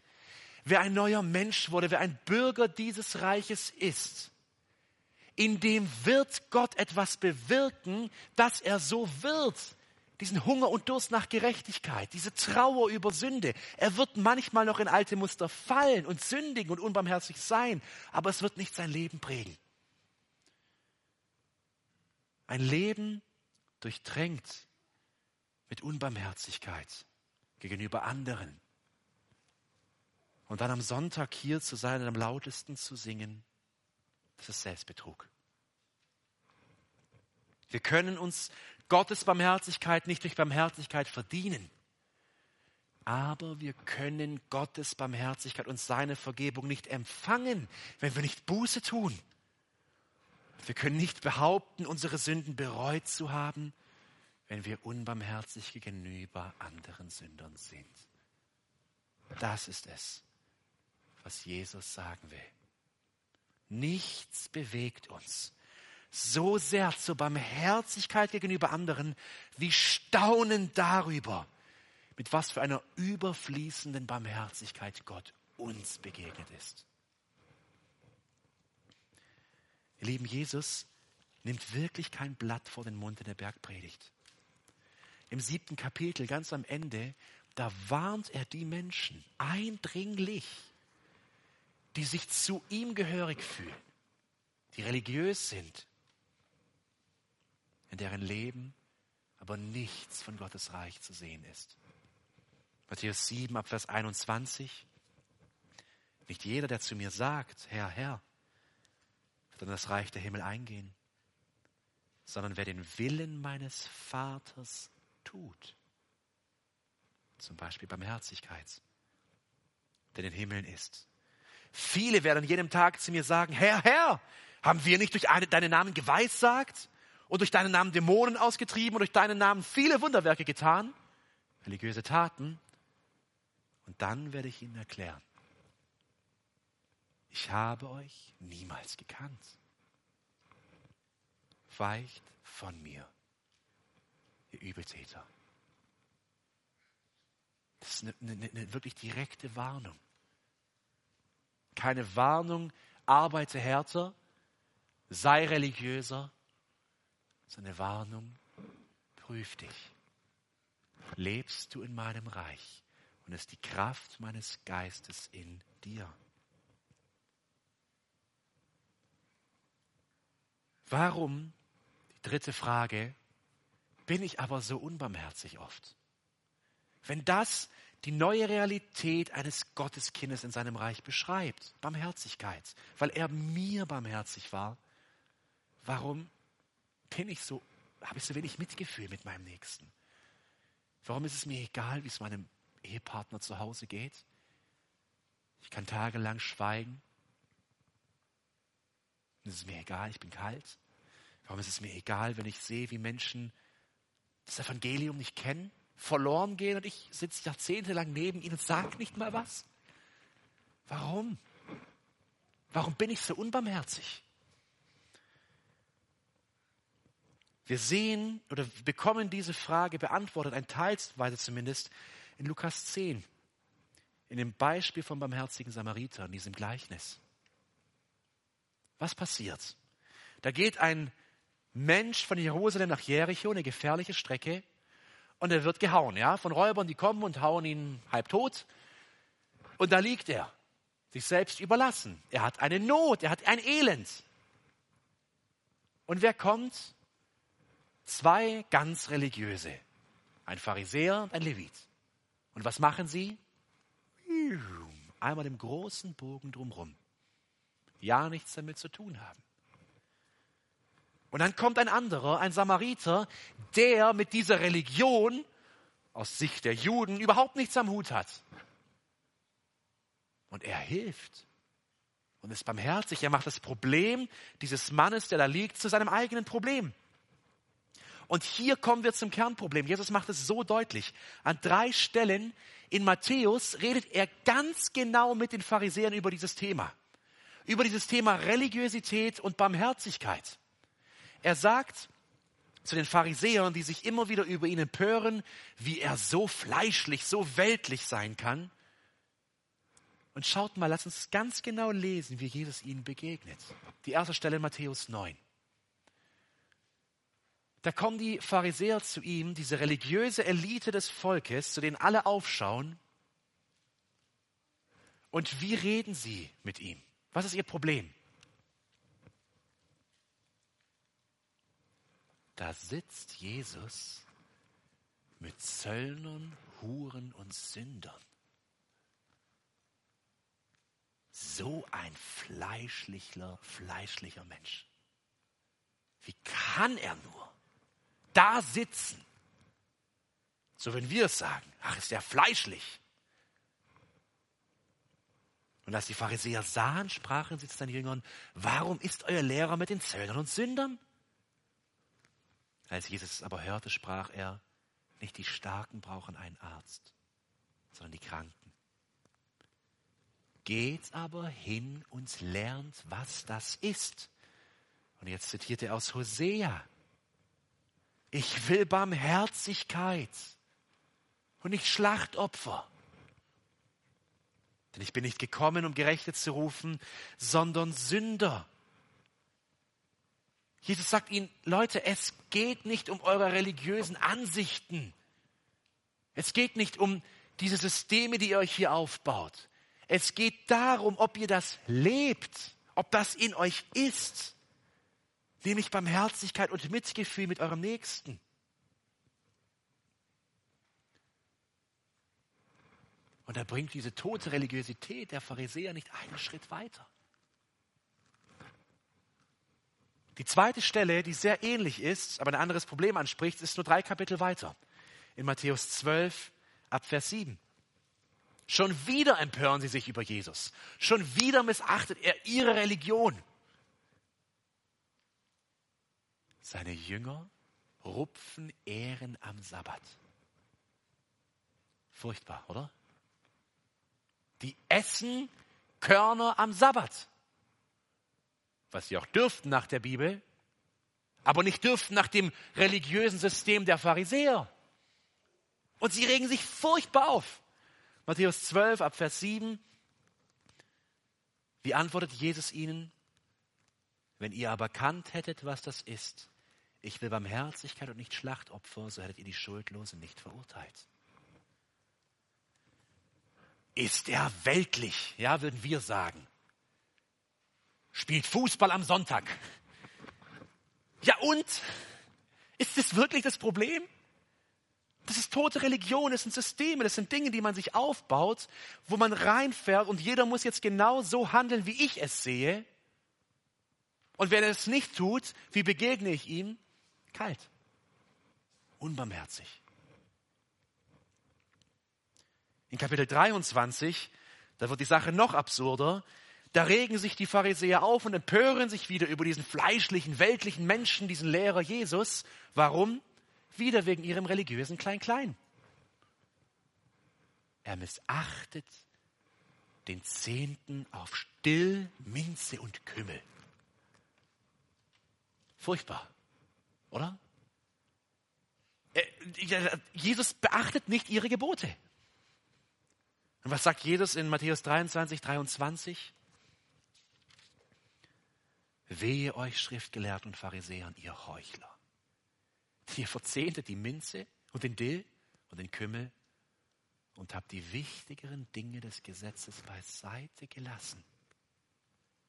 wer ein neuer Mensch wurde, wer ein Bürger dieses Reiches ist, in dem wird Gott etwas bewirken, dass er so wird. Diesen Hunger und Durst nach Gerechtigkeit, diese Trauer über Sünde. Er wird manchmal noch in alte Muster fallen und sündigen und unbarmherzig sein, aber es wird nicht sein Leben prägen. Ein Leben durchtränkt mit Unbarmherzigkeit gegenüber anderen, und dann am Sonntag hier zu sein und am lautesten zu singen, das ist Selbstbetrug. Wir können uns Gottes Barmherzigkeit nicht durch Barmherzigkeit verdienen. Aber wir können Gottes Barmherzigkeit und seine Vergebung nicht empfangen, wenn wir nicht Buße tun. Wir können nicht behaupten, unsere Sünden bereut zu haben, wenn wir unbarmherzig gegenüber anderen Sündern sind. Das ist es, was Jesus sagen will. Nichts bewegt uns so sehr zur Barmherzigkeit gegenüber anderen, wie Staunen darüber, mit was für einer überfließenden Barmherzigkeit Gott uns begegnet ist. Ihr Lieben, Jesus nimmt wirklich kein Blatt vor den Mund in der Bergpredigt. Im siebten Kapitel, ganz am Ende, da warnt er die Menschen eindringlich, die sich zu ihm gehörig fühlen, die religiös sind, in deren Leben aber nichts von Gottes Reich zu sehen ist. Matthäus 7 ab Vers 21. Nicht jeder, der zu mir sagt, Herr, Herr, wird in das Reich der Himmel eingehen, sondern wer den Willen meines Vaters tut. Zum Beispiel Barmherzigkeit, der in den Himmeln ist. Viele werden an jenem Tag zu mir sagen, Herr, Herr, haben wir nicht durch eine, deinen Namen geweissagt und durch deinen Namen Dämonen ausgetrieben und durch deinen Namen viele Wunderwerke getan? Religiöse Taten. Und dann werde ich ihnen erklären, ich habe euch niemals gekannt. Weicht von mir, ihr Übeltäter. Das ist eine, eine, eine wirklich direkte Warnung. Keine Warnung, arbeite härter, sei religiöser, sondern eine Warnung, prüf dich. Lebst du in meinem Reich und ist die Kraft meines Geistes in dir? Warum, die dritte Frage, bin ich aber so unbarmherzig oft? Wenn das die neue Realität eines Gotteskindes in seinem Reich beschreibt, Barmherzigkeit, weil er mir barmherzig war, warum bin ich so, habe ich so wenig Mitgefühl mit meinem Nächsten? Warum ist es mir egal, wie es meinem Ehepartner zu Hause geht? Ich kann tagelang schweigen es ist mir egal, ich bin kalt. Warum ist es mir egal, wenn ich sehe, wie Menschen das Evangelium nicht kennen, verloren gehen und ich sitze jahrzehntelang neben ihnen und sage nicht mal was? Warum? Warum bin ich so unbarmherzig? Wir sehen oder bekommen diese Frage beantwortet, ein Teilsweise zumindest, in Lukas 10, in dem Beispiel vom barmherzigen Samariter, in diesem Gleichnis. Was passiert? Da geht ein Mensch von Jerusalem nach Jericho, eine gefährliche Strecke, und er wird gehauen, ja, von Räubern, die kommen und hauen ihn halb tot. Und da liegt er, sich selbst überlassen. Er hat eine Not, er hat ein Elend. Und wer kommt? Zwei ganz religiöse, ein Pharisäer und ein Levit. Und was machen sie? Einmal im großen Bogen drumherum ja nichts damit zu tun haben. Und dann kommt ein anderer, ein Samariter, der mit dieser Religion aus Sicht der Juden überhaupt nichts am Hut hat. Und er hilft und ist barmherzig. Er macht das Problem dieses Mannes, der da liegt, zu seinem eigenen Problem. Und hier kommen wir zum Kernproblem. Jesus macht es so deutlich. An drei Stellen in Matthäus redet er ganz genau mit den Pharisäern über dieses Thema über dieses Thema Religiosität und Barmherzigkeit. Er sagt zu den Pharisäern, die sich immer wieder über ihn empören, wie er so fleischlich, so weltlich sein kann. Und schaut mal, lasst uns ganz genau lesen, wie Jesus ihnen begegnet. Die erste Stelle in Matthäus 9. Da kommen die Pharisäer zu ihm, diese religiöse Elite des Volkes, zu denen alle aufschauen. Und wie reden sie mit ihm? Was ist ihr Problem? Da sitzt Jesus mit Zöllnern, Huren und Sündern. So ein fleischlicher, fleischlicher Mensch. Wie kann er nur? da sitzen. So würden wir es sagen. Ach, ist der fleischlich. Und als die Pharisäer sahen, sprachen sie zu seinen Jüngern, warum ist euer Lehrer mit den Zöllnern und Sündern? Als Jesus es aber hörte, sprach er, nicht die Starken brauchen einen Arzt, sondern die Kranken. Geht aber hin und lernt, was das ist. Und jetzt zitiert er aus Hosea. Ich will Barmherzigkeit und nicht Schlachtopfer. Denn ich bin nicht gekommen, um Gerechte zu rufen, sondern Sünder. Jesus sagt ihnen, Leute, es geht nicht um eure religiösen Ansichten. Es geht nicht um diese Systeme, die ihr euch hier aufbaut. Es geht darum, ob ihr das lebt, ob das in euch ist, nämlich Barmherzigkeit und Mitgefühl mit eurem Nächsten. Und er bringt diese tote Religiosität der Pharisäer nicht einen Schritt weiter. Die zweite Stelle, die sehr ähnlich ist, aber ein anderes Problem anspricht, ist nur drei Kapitel weiter. In Matthäus 12 ab Vers 7. Schon wieder empören sie sich über Jesus. Schon wieder missachtet er ihre Religion. Seine Jünger rupfen Ehren am Sabbat. Furchtbar, oder? Die essen Körner am Sabbat. Was sie auch dürften nach der Bibel, aber nicht dürften nach dem religiösen System der Pharisäer. Und sie regen sich furchtbar auf. Matthäus 12 ab Vers 7. Wie antwortet Jesus ihnen? Wenn ihr aber kannt hättet, was das ist, ich will Barmherzigkeit und nicht Schlachtopfer, so hättet ihr die Schuldlosen nicht verurteilt ist er weltlich, ja, würden wir sagen. Spielt Fußball am Sonntag. Ja und? Ist das wirklich das Problem? Das ist tote Religion, das sind Systeme, das sind Dinge, die man sich aufbaut, wo man reinfährt und jeder muss jetzt genau so handeln, wie ich es sehe. Und wer das nicht tut, wie begegne ich ihm? Kalt. Unbarmherzig. In Kapitel 23, da wird die Sache noch absurder. Da regen sich die Pharisäer auf und empören sich wieder über diesen fleischlichen, weltlichen Menschen, diesen Lehrer Jesus. Warum? Wieder wegen ihrem religiösen Klein-Klein. Er missachtet den Zehnten auf Still, Minze und Kümmel. Furchtbar, oder? Äh, Jesus beachtet nicht ihre Gebote. Und was sagt Jesus in Matthäus 23, 23? Wehe euch Schriftgelehrten und Pharisäern, ihr Heuchler. Ihr verzehntet die Minze und den Dill und den Kümmel und habt die wichtigeren Dinge des Gesetzes beiseite gelassen.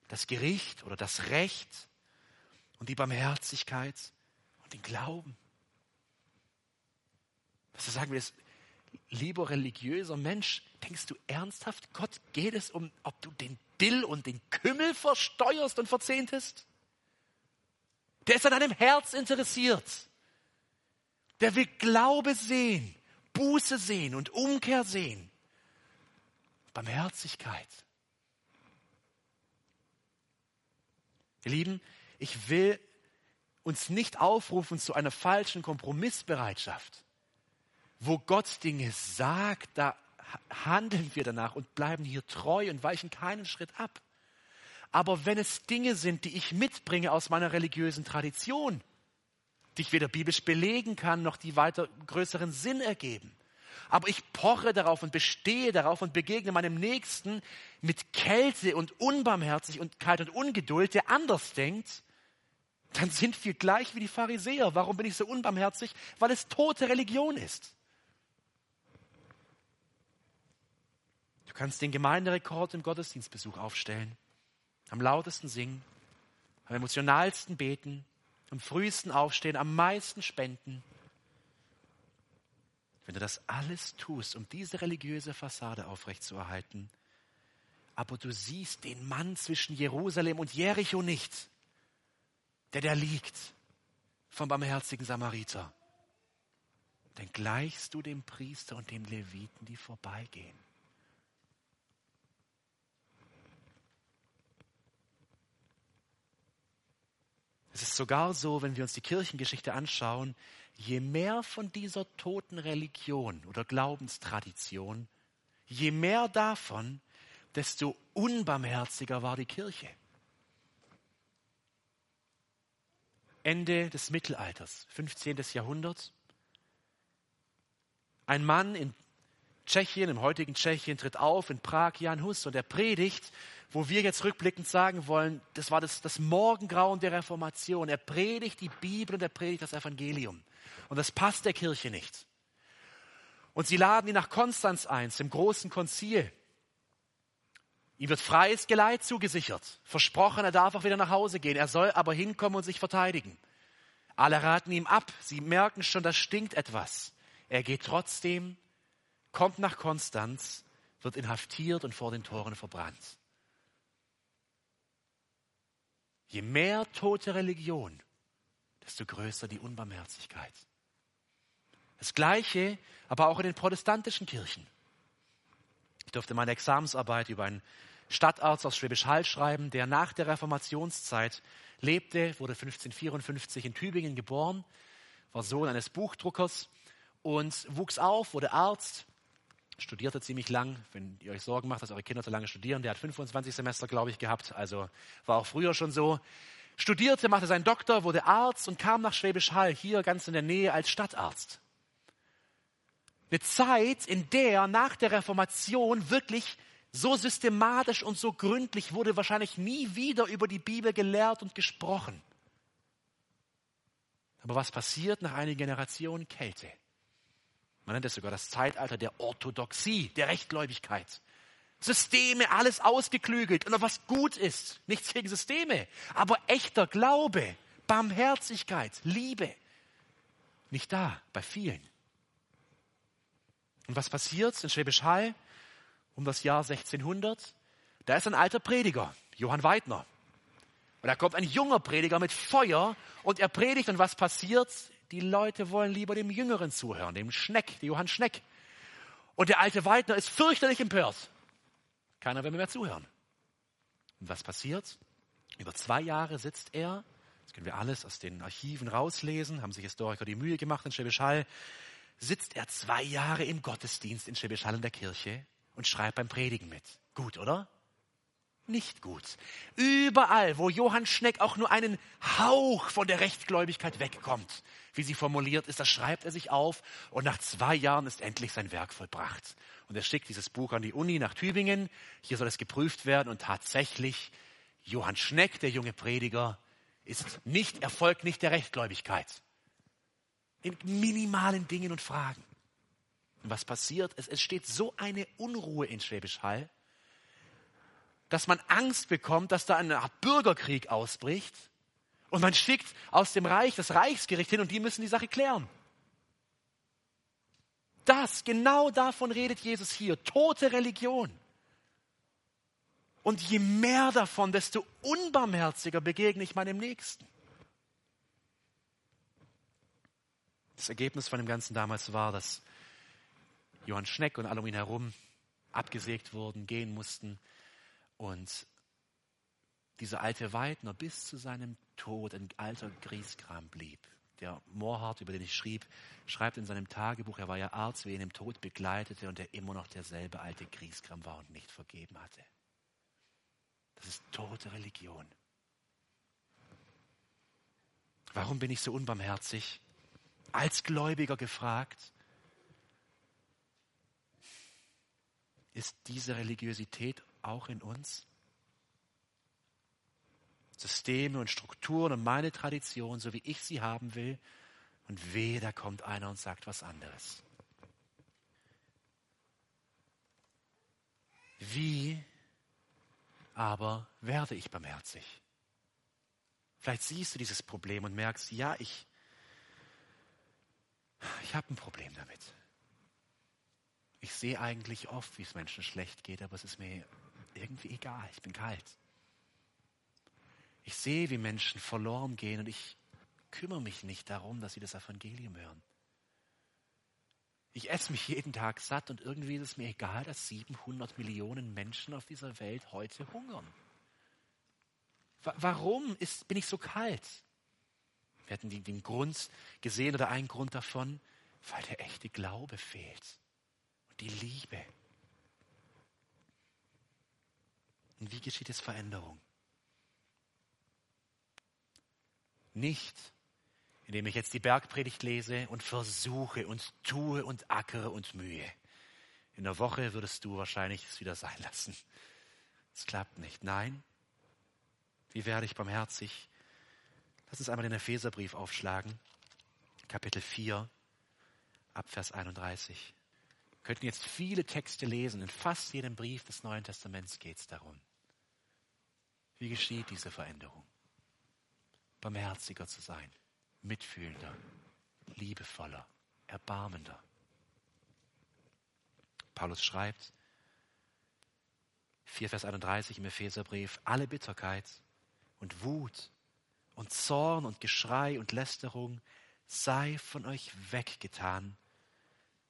Das Gericht oder das Recht und die Barmherzigkeit und den Glauben. Was sagen wir, lieber religiöser Mensch, denkst du ernsthaft, Gott geht es um, ob du den Dill und den Kümmel versteuerst und verzehntest? Der ist an deinem Herz interessiert. Der will Glaube sehen, Buße sehen und Umkehr sehen. Barmherzigkeit. Ihr Lieben, ich will uns nicht aufrufen zu einer falschen Kompromissbereitschaft wo Gott Dinge sagt, da handeln wir danach und bleiben hier treu und weichen keinen Schritt ab. Aber wenn es Dinge sind, die ich mitbringe aus meiner religiösen Tradition, die ich weder biblisch belegen kann, noch die weiter größeren Sinn ergeben, aber ich poche darauf und bestehe darauf und begegne meinem Nächsten mit Kälte und Unbarmherzigkeit und Ungeduld, der anders denkt, dann sind wir gleich wie die Pharisäer. Warum bin ich so unbarmherzig? Weil es tote Religion ist. Kannst den Gemeinderekord im Gottesdienstbesuch aufstellen, am lautesten singen, am emotionalsten beten, am frühesten aufstehen, am meisten spenden. Wenn du das alles tust, um diese religiöse Fassade aufrechtzuerhalten, aber du siehst den Mann zwischen Jerusalem und Jericho nicht, der da liegt, vom barmherzigen Samariter, dann gleichst du dem Priester und dem Leviten, die vorbeigehen. Es ist sogar so, wenn wir uns die Kirchengeschichte anschauen, je mehr von dieser toten Religion oder Glaubenstradition, je mehr davon, desto unbarmherziger war die Kirche. Ende des Mittelalters, 15. Jahrhundert. Ein Mann in Tschechien, im heutigen Tschechien, tritt auf in Prag, Jan Hus, und er predigt, wo wir jetzt rückblickend sagen wollen, das war das, das Morgengrauen der Reformation. Er predigt die Bibel und er predigt das Evangelium. Und das passt der Kirche nicht. Und sie laden ihn nach Konstanz ein, zum großen Konzil. Ihm wird freies Geleit zugesichert. Versprochen, er darf auch wieder nach Hause gehen. Er soll aber hinkommen und sich verteidigen. Alle raten ihm ab. Sie merken schon, da stinkt etwas. Er geht trotzdem, kommt nach Konstanz, wird inhaftiert und vor den Toren verbrannt. Je mehr tote Religion, desto größer die Unbarmherzigkeit. Das Gleiche aber auch in den protestantischen Kirchen. Ich durfte meine Examensarbeit über einen Stadtarzt aus Schwäbisch Hall schreiben, der nach der Reformationszeit lebte, wurde 1554 in Tübingen geboren, war Sohn eines Buchdruckers und wuchs auf, wurde Arzt, studierte ziemlich lang. Wenn ihr euch Sorgen macht, dass eure Kinder so lange studieren, der hat 25 Semester, glaube ich, gehabt, also war auch früher schon so. Studierte, machte seinen Doktor, wurde Arzt und kam nach Schwäbisch Hall, hier ganz in der Nähe als Stadtarzt. Eine Zeit, in der nach der Reformation wirklich so systematisch und so gründlich wurde wahrscheinlich nie wieder über die Bibel gelehrt und gesprochen. Aber was passiert nach einigen Generationen Kälte? Man nennt es sogar das Zeitalter der Orthodoxie, der Rechtgläubigkeit. Systeme, alles ausgeklügelt und was gut ist. Nichts gegen Systeme, aber echter Glaube, Barmherzigkeit, Liebe. Nicht da, bei vielen. Und was passiert in Schwäbisch Hall um das Jahr 1600? Da ist ein alter Prediger, Johann Weidner. Und da kommt ein junger Prediger mit Feuer und er predigt und was passiert? Die Leute wollen lieber dem Jüngeren zuhören, dem Schneck, dem Johann Schneck. Und der alte Weidner ist fürchterlich empört. Keiner will mehr zuhören. Und was passiert? Über zwei Jahre sitzt er, das können wir alles aus den Archiven rauslesen, haben sich Historiker die Mühe gemacht in Schwäbisch Hall, sitzt er zwei Jahre im Gottesdienst in Schwäbisch Hall in der Kirche und schreibt beim Predigen mit. Gut, oder? Nicht gut. Überall, wo Johann Schneck auch nur einen Hauch von der Rechtgläubigkeit wegkommt, wie sie formuliert ist, das schreibt er sich auf und nach zwei Jahren ist endlich sein Werk vollbracht. Und er schickt dieses Buch an die Uni nach Tübingen. Hier soll es geprüft werden und tatsächlich Johann Schneck, der junge Prediger, ist nicht, erfolgt nicht der Rechtgläubigkeit in minimalen Dingen und Fragen. Und was passiert? Es entsteht so eine Unruhe in Schwäbisch Hall, dass man Angst bekommt, dass da eine Art Bürgerkrieg ausbricht. Und man schickt aus dem Reich das Reichsgericht hin und die müssen die Sache klären. Das, genau davon redet Jesus hier. Tote Religion. Und je mehr davon, desto unbarmherziger begegne ich meinem Nächsten. Das Ergebnis von dem Ganzen damals war, dass Johann Schneck und alle um ihn herum abgesägt wurden, gehen mussten und dieser alte Weidner bis zu seinem Tod ein alter Grieskram blieb. Der Moorhardt, über den ich schrieb, schreibt in seinem Tagebuch, er war ja Arzt, wie ihn im Tod begleitete und er immer noch derselbe alte Grieskram war und nicht vergeben hatte. Das ist tote Religion. Warum bin ich so unbarmherzig? als Gläubiger gefragt, ist diese Religiosität auch in uns? Systeme und Strukturen und meine Tradition, so wie ich sie haben will, und wehe, da kommt einer und sagt was anderes. Wie aber werde ich barmherzig? Vielleicht siehst du dieses Problem und merkst, ja, ich, ich habe ein Problem damit. Ich sehe eigentlich oft, wie es Menschen schlecht geht, aber es ist mir irgendwie egal. Ich bin kalt. Ich sehe, wie Menschen verloren gehen und ich kümmere mich nicht darum, dass sie das Evangelium hören. Ich esse mich jeden Tag satt und irgendwie ist es mir egal, dass 700 Millionen Menschen auf dieser Welt heute hungern. Warum ist, bin ich so kalt? Wir hatten den Grund gesehen oder einen Grund davon, weil der echte Glaube fehlt und die Liebe. Und wie geschieht es Veränderung? Nicht, indem ich jetzt die Bergpredigt lese und versuche und tue und ackere und mühe. In der Woche würdest du wahrscheinlich es wieder sein lassen. Es klappt nicht. Nein. Wie werde ich barmherzig? Lass uns einmal den Epheserbrief aufschlagen. Kapitel 4, Abvers 31. Wir könnten jetzt viele Texte lesen. In fast jedem Brief des Neuen Testaments geht es darum. Wie geschieht diese Veränderung? Barmherziger zu sein, mitfühlender, liebevoller, erbarmender. Paulus schreibt, 4 Vers 31 im Epheserbrief, alle Bitterkeit und Wut und Zorn und Geschrei und Lästerung sei von euch weggetan,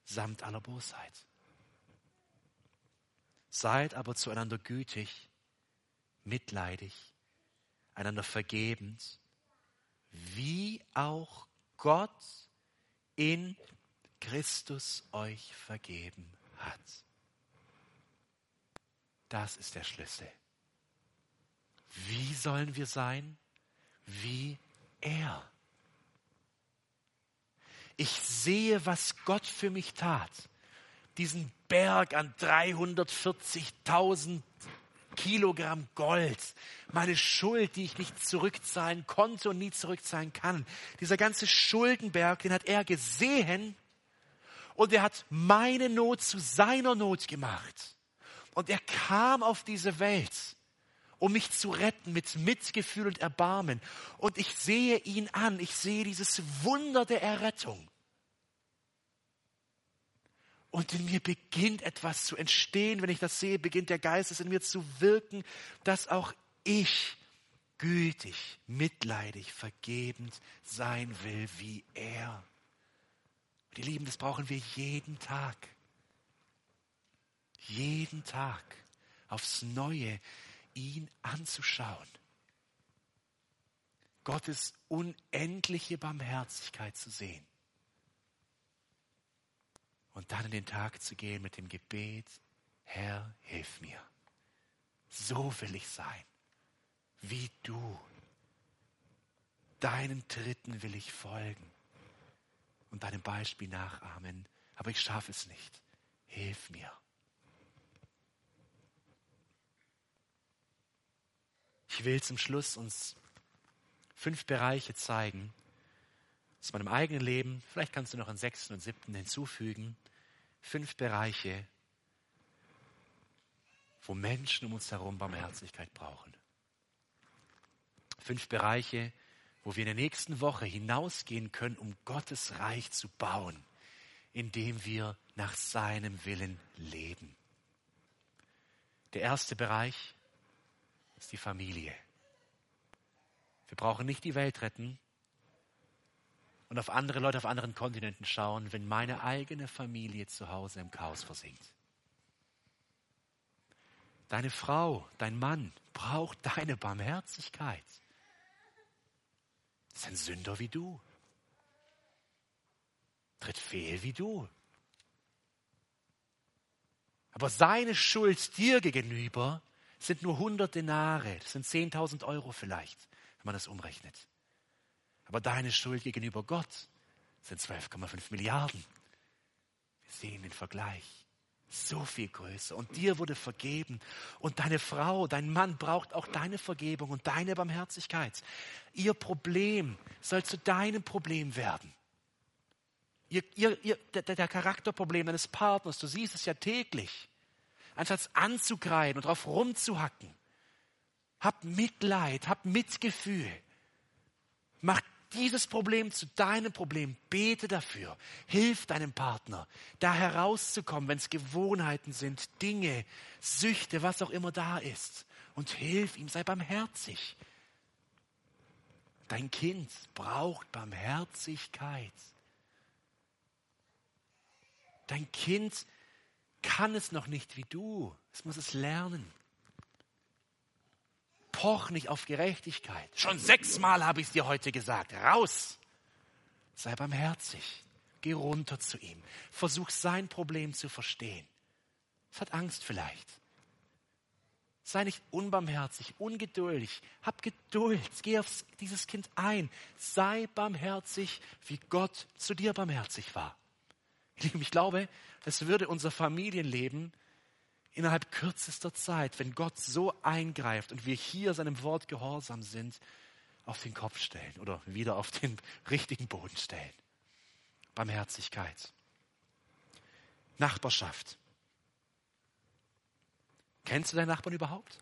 samt aller Bosheit. Seid aber zueinander gütig, mitleidig, einander vergebend, wie auch Gott in Christus euch vergeben hat. Das ist der Schlüssel. Wie sollen wir sein? Wie er. Ich sehe, was Gott für mich tat. Diesen Berg an 340.000 Kilogramm Gold, meine Schuld, die ich nicht zurückzahlen konnte und nie zurückzahlen kann. Dieser ganze Schuldenberg, den hat er gesehen und er hat meine Not zu seiner Not gemacht. Und er kam auf diese Welt, um mich zu retten mit Mitgefühl und Erbarmen. Und ich sehe ihn an, ich sehe dieses Wunder der Errettung. Und in mir beginnt etwas zu entstehen. Wenn ich das sehe, beginnt der Geist in mir zu wirken, dass auch ich gütig, mitleidig, vergebend sein will wie er. Die Lieben, das brauchen wir jeden Tag. Jeden Tag aufs Neue ihn anzuschauen. Gottes unendliche Barmherzigkeit zu sehen und dann in den Tag zu gehen mit dem Gebet, Herr, hilf mir. So will ich sein, wie du. Deinen Tritten will ich folgen und deinem Beispiel nachahmen, aber ich schaffe es nicht. Hilf mir. Ich will zum Schluss uns fünf Bereiche zeigen aus meinem eigenen Leben. Vielleicht kannst du noch einen sechsten und siebten hinzufügen, fünf Bereiche, wo Menschen um uns herum Barmherzigkeit brauchen. Fünf Bereiche, wo wir in der nächsten Woche hinausgehen können, um Gottes Reich zu bauen, indem wir nach seinem Willen leben. Der erste Bereich ist die Familie. Wir brauchen nicht die Welt retten, und auf andere Leute auf anderen Kontinenten schauen, wenn meine eigene Familie zu Hause im Chaos versinkt. Deine Frau, dein Mann braucht deine Barmherzigkeit. ist ein Sünder wie du. Tritt fehl wie du. Aber seine Schuld dir gegenüber sind nur 100 Denare. Das sind 10.000 Euro vielleicht, wenn man das umrechnet. Aber deine Schuld gegenüber Gott sind 12,5 Milliarden. Wir sehen den Vergleich. So viel größer. Und dir wurde vergeben. Und deine Frau, dein Mann braucht auch deine Vergebung und deine Barmherzigkeit. Ihr Problem soll zu deinem Problem werden. Ihr, ihr, ihr, der, der Charakterproblem deines Partners, du siehst es ja täglich. Anstatt anzugreifen und drauf rumzuhacken. Hab Mitleid, hab Mitgefühl. Mach dieses Problem zu deinem Problem. Bete dafür. Hilf deinem Partner, da herauszukommen, wenn es Gewohnheiten sind, Dinge, Süchte, was auch immer da ist. Und hilf ihm, sei barmherzig. Dein Kind braucht Barmherzigkeit. Dein Kind kann es noch nicht wie du. Es muss es lernen. Poch nicht auf Gerechtigkeit. Schon sechsmal habe ich es dir heute gesagt. Raus! Sei barmherzig. Geh runter zu ihm. Versuch sein Problem zu verstehen. Es hat Angst vielleicht. Sei nicht unbarmherzig, ungeduldig. Hab Geduld. Geh auf dieses Kind ein. Sei barmherzig, wie Gott zu dir barmherzig war. Ich glaube, es würde unser Familienleben innerhalb kürzester Zeit, wenn Gott so eingreift und wir hier seinem Wort gehorsam sind, auf den Kopf stellen oder wieder auf den richtigen Boden stellen. Barmherzigkeit. Nachbarschaft. Kennst du deinen Nachbarn überhaupt?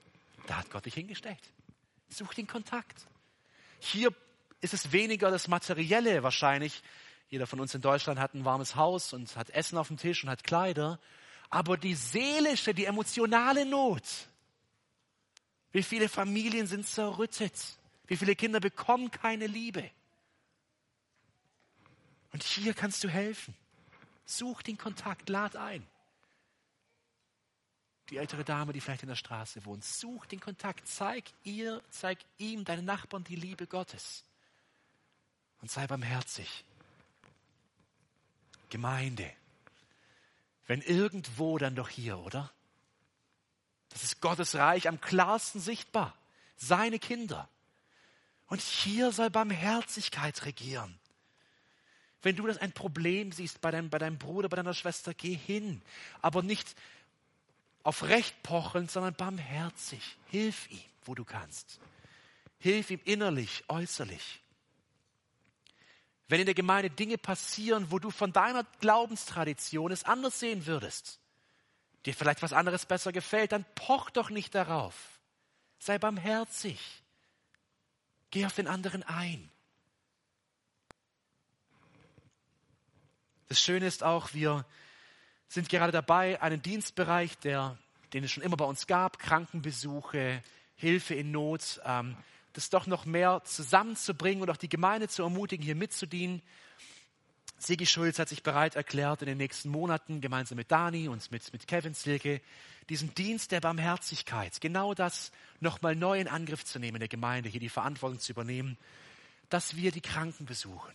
Da hat Gott dich hingestellt. Such den Kontakt. Hier ist es weniger das Materielle wahrscheinlich. Jeder von uns in Deutschland hat ein warmes Haus und hat Essen auf dem Tisch und hat Kleider. Aber die seelische, die emotionale Not. Wie viele Familien sind zerrüttet? Wie viele Kinder bekommen keine Liebe? Und hier kannst du helfen. Such den Kontakt, lad ein. Die ältere Dame, die vielleicht in der Straße wohnt, such den Kontakt, zeig ihr, zeig ihm, deinen Nachbarn die Liebe Gottes. Und sei barmherzig. Gemeinde. Wenn irgendwo, dann doch hier, oder? Das ist Gottes Reich am klarsten sichtbar. Seine Kinder. Und hier soll Barmherzigkeit regieren. Wenn du das ein Problem siehst bei deinem, bei deinem Bruder, bei deiner Schwester, geh hin. Aber nicht auf Recht pochen, sondern barmherzig. Hilf ihm, wo du kannst. Hilf ihm innerlich, äußerlich. Wenn in der Gemeinde Dinge passieren, wo du von deiner Glaubenstradition es anders sehen würdest, dir vielleicht was anderes besser gefällt, dann poch doch nicht darauf. Sei barmherzig. Geh auf den anderen ein. Das Schöne ist auch, wir sind gerade dabei, einen Dienstbereich, der, den es schon immer bei uns gab, Krankenbesuche, Hilfe in Not, ähm, das doch noch mehr zusammenzubringen und auch die Gemeinde zu ermutigen, hier mitzudienen. Sigi Schulz hat sich bereit erklärt, in den nächsten Monaten gemeinsam mit Dani und mit, mit Kevin Silke diesen Dienst der Barmherzigkeit, genau das nochmal neu in Angriff zu nehmen in der Gemeinde, hier die Verantwortung zu übernehmen, dass wir die Kranken besuchen,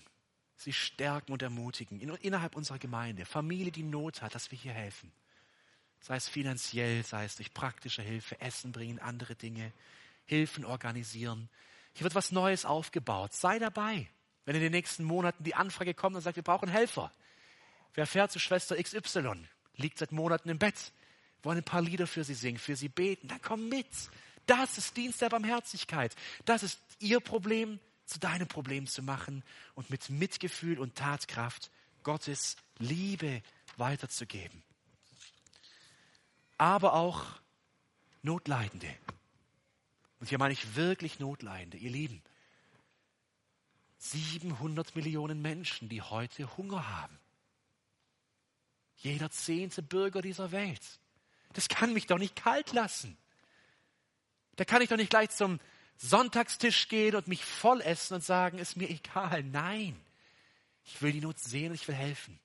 sie stärken und ermutigen in, innerhalb unserer Gemeinde, Familie, die Not hat, dass wir hier helfen. Sei es finanziell, sei es durch praktische Hilfe, Essen bringen, andere Dinge. Hilfen organisieren. Hier wird was Neues aufgebaut. Sei dabei. Wenn in den nächsten Monaten die Anfrage kommt und sagt, wir brauchen Helfer. Wer fährt zu Schwester XY? Liegt seit Monaten im Bett. Wollen ein paar Lieder für sie singen, für sie beten. Dann komm mit. Das ist Dienst der Barmherzigkeit. Das ist ihr Problem zu deinem Problem zu machen und mit Mitgefühl und Tatkraft Gottes Liebe weiterzugeben. Aber auch Notleidende. Und hier meine ich wirklich Notleidende, ihr Lieben. 700 Millionen Menschen, die heute Hunger haben. Jeder zehnte Bürger dieser Welt. Das kann mich doch nicht kalt lassen. Da kann ich doch nicht gleich zum Sonntagstisch gehen und mich voll essen und sagen, ist mir egal. Nein. Ich will die Not sehen und ich will helfen.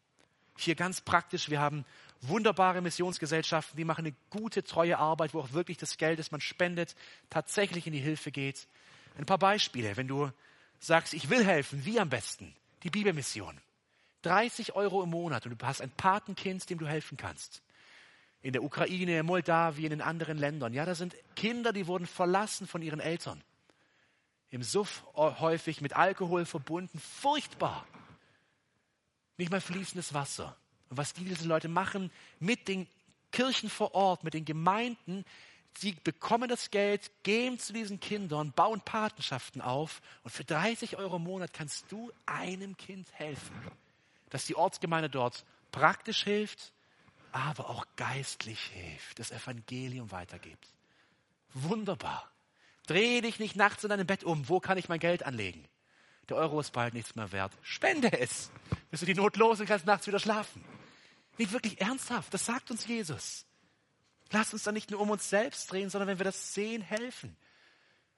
Hier ganz praktisch, wir haben wunderbare Missionsgesellschaften, die machen eine gute, treue Arbeit, wo auch wirklich das Geld, das man spendet, tatsächlich in die Hilfe geht. Ein paar Beispiele, wenn du sagst, ich will helfen, wie am besten? Die Bibelmission. 30 Euro im Monat und du hast ein Patenkind, dem du helfen kannst. In der Ukraine, Moldawien, in anderen Ländern. Ja, da sind Kinder, die wurden verlassen von ihren Eltern. Im Suff häufig mit Alkohol verbunden. Furchtbar. Nicht mal fließendes Wasser. Und was diese Leute machen mit den Kirchen vor Ort, mit den Gemeinden, sie bekommen das Geld, gehen zu diesen Kindern, bauen Patenschaften auf und für 30 Euro im Monat kannst du einem Kind helfen, dass die Ortsgemeinde dort praktisch hilft, aber auch geistlich hilft, das Evangelium weitergibt. Wunderbar. Dreh dich nicht nachts in deinem Bett um. Wo kann ich mein Geld anlegen? Der Euro ist bald nichts mehr wert. Spende es. Bist du die Not los und kannst nachts wieder schlafen. Nicht wirklich ernsthaft. Das sagt uns Jesus. Lass uns da nicht nur um uns selbst drehen, sondern wenn wir das sehen, helfen.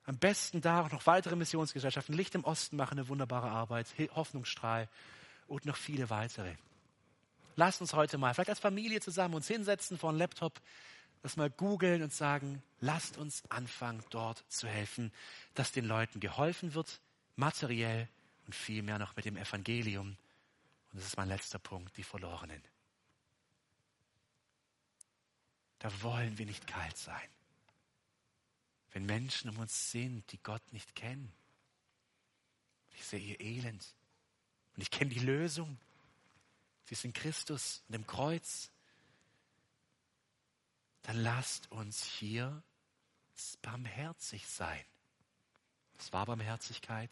Am besten da auch noch weitere Missionsgesellschaften. Licht im Osten machen eine wunderbare Arbeit. Hoffnungsstrahl und noch viele weitere. Lasst uns heute mal, vielleicht als Familie zusammen, uns hinsetzen vor einem Laptop, das mal googeln und sagen, lasst uns anfangen, dort zu helfen, dass den Leuten geholfen wird, materiell und vielmehr noch mit dem Evangelium. Und das ist mein letzter Punkt, die Verlorenen. Da wollen wir nicht kalt sein. Wenn Menschen um uns sind, die Gott nicht kennen. Ich sehe ihr Elend. Und ich kenne die Lösung. Sie ist in Christus und im Kreuz. Dann lasst uns hier barmherzig sein. Es war Barmherzigkeit,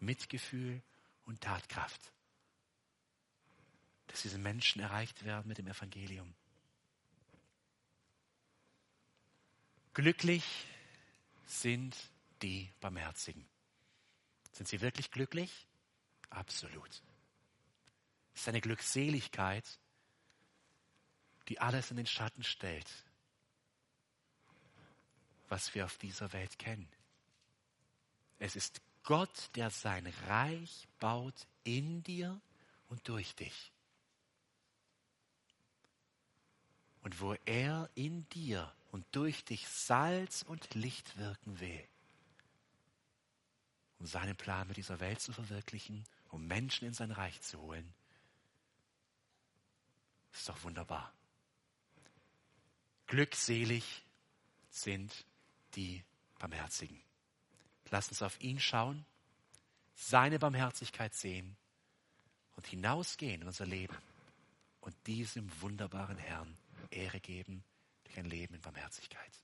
Mitgefühl und Tatkraft. Dass diese Menschen erreicht werden mit dem Evangelium. Glücklich sind die Barmherzigen. Sind sie wirklich glücklich? Absolut. Es ist eine Glückseligkeit, die alles in den Schatten stellt, was wir auf dieser Welt kennen. Es ist Gott, der sein Reich baut in dir und durch dich. Und wo er in dir und durch dich Salz und Licht wirken will, um seinen Plan mit dieser Welt zu verwirklichen, um Menschen in sein Reich zu holen, ist doch wunderbar. Glückselig sind die Barmherzigen. Lass uns auf ihn schauen, seine Barmherzigkeit sehen und hinausgehen in unser Leben und diesem wunderbaren Herrn Ehre geben ein Leben in Barmherzigkeit.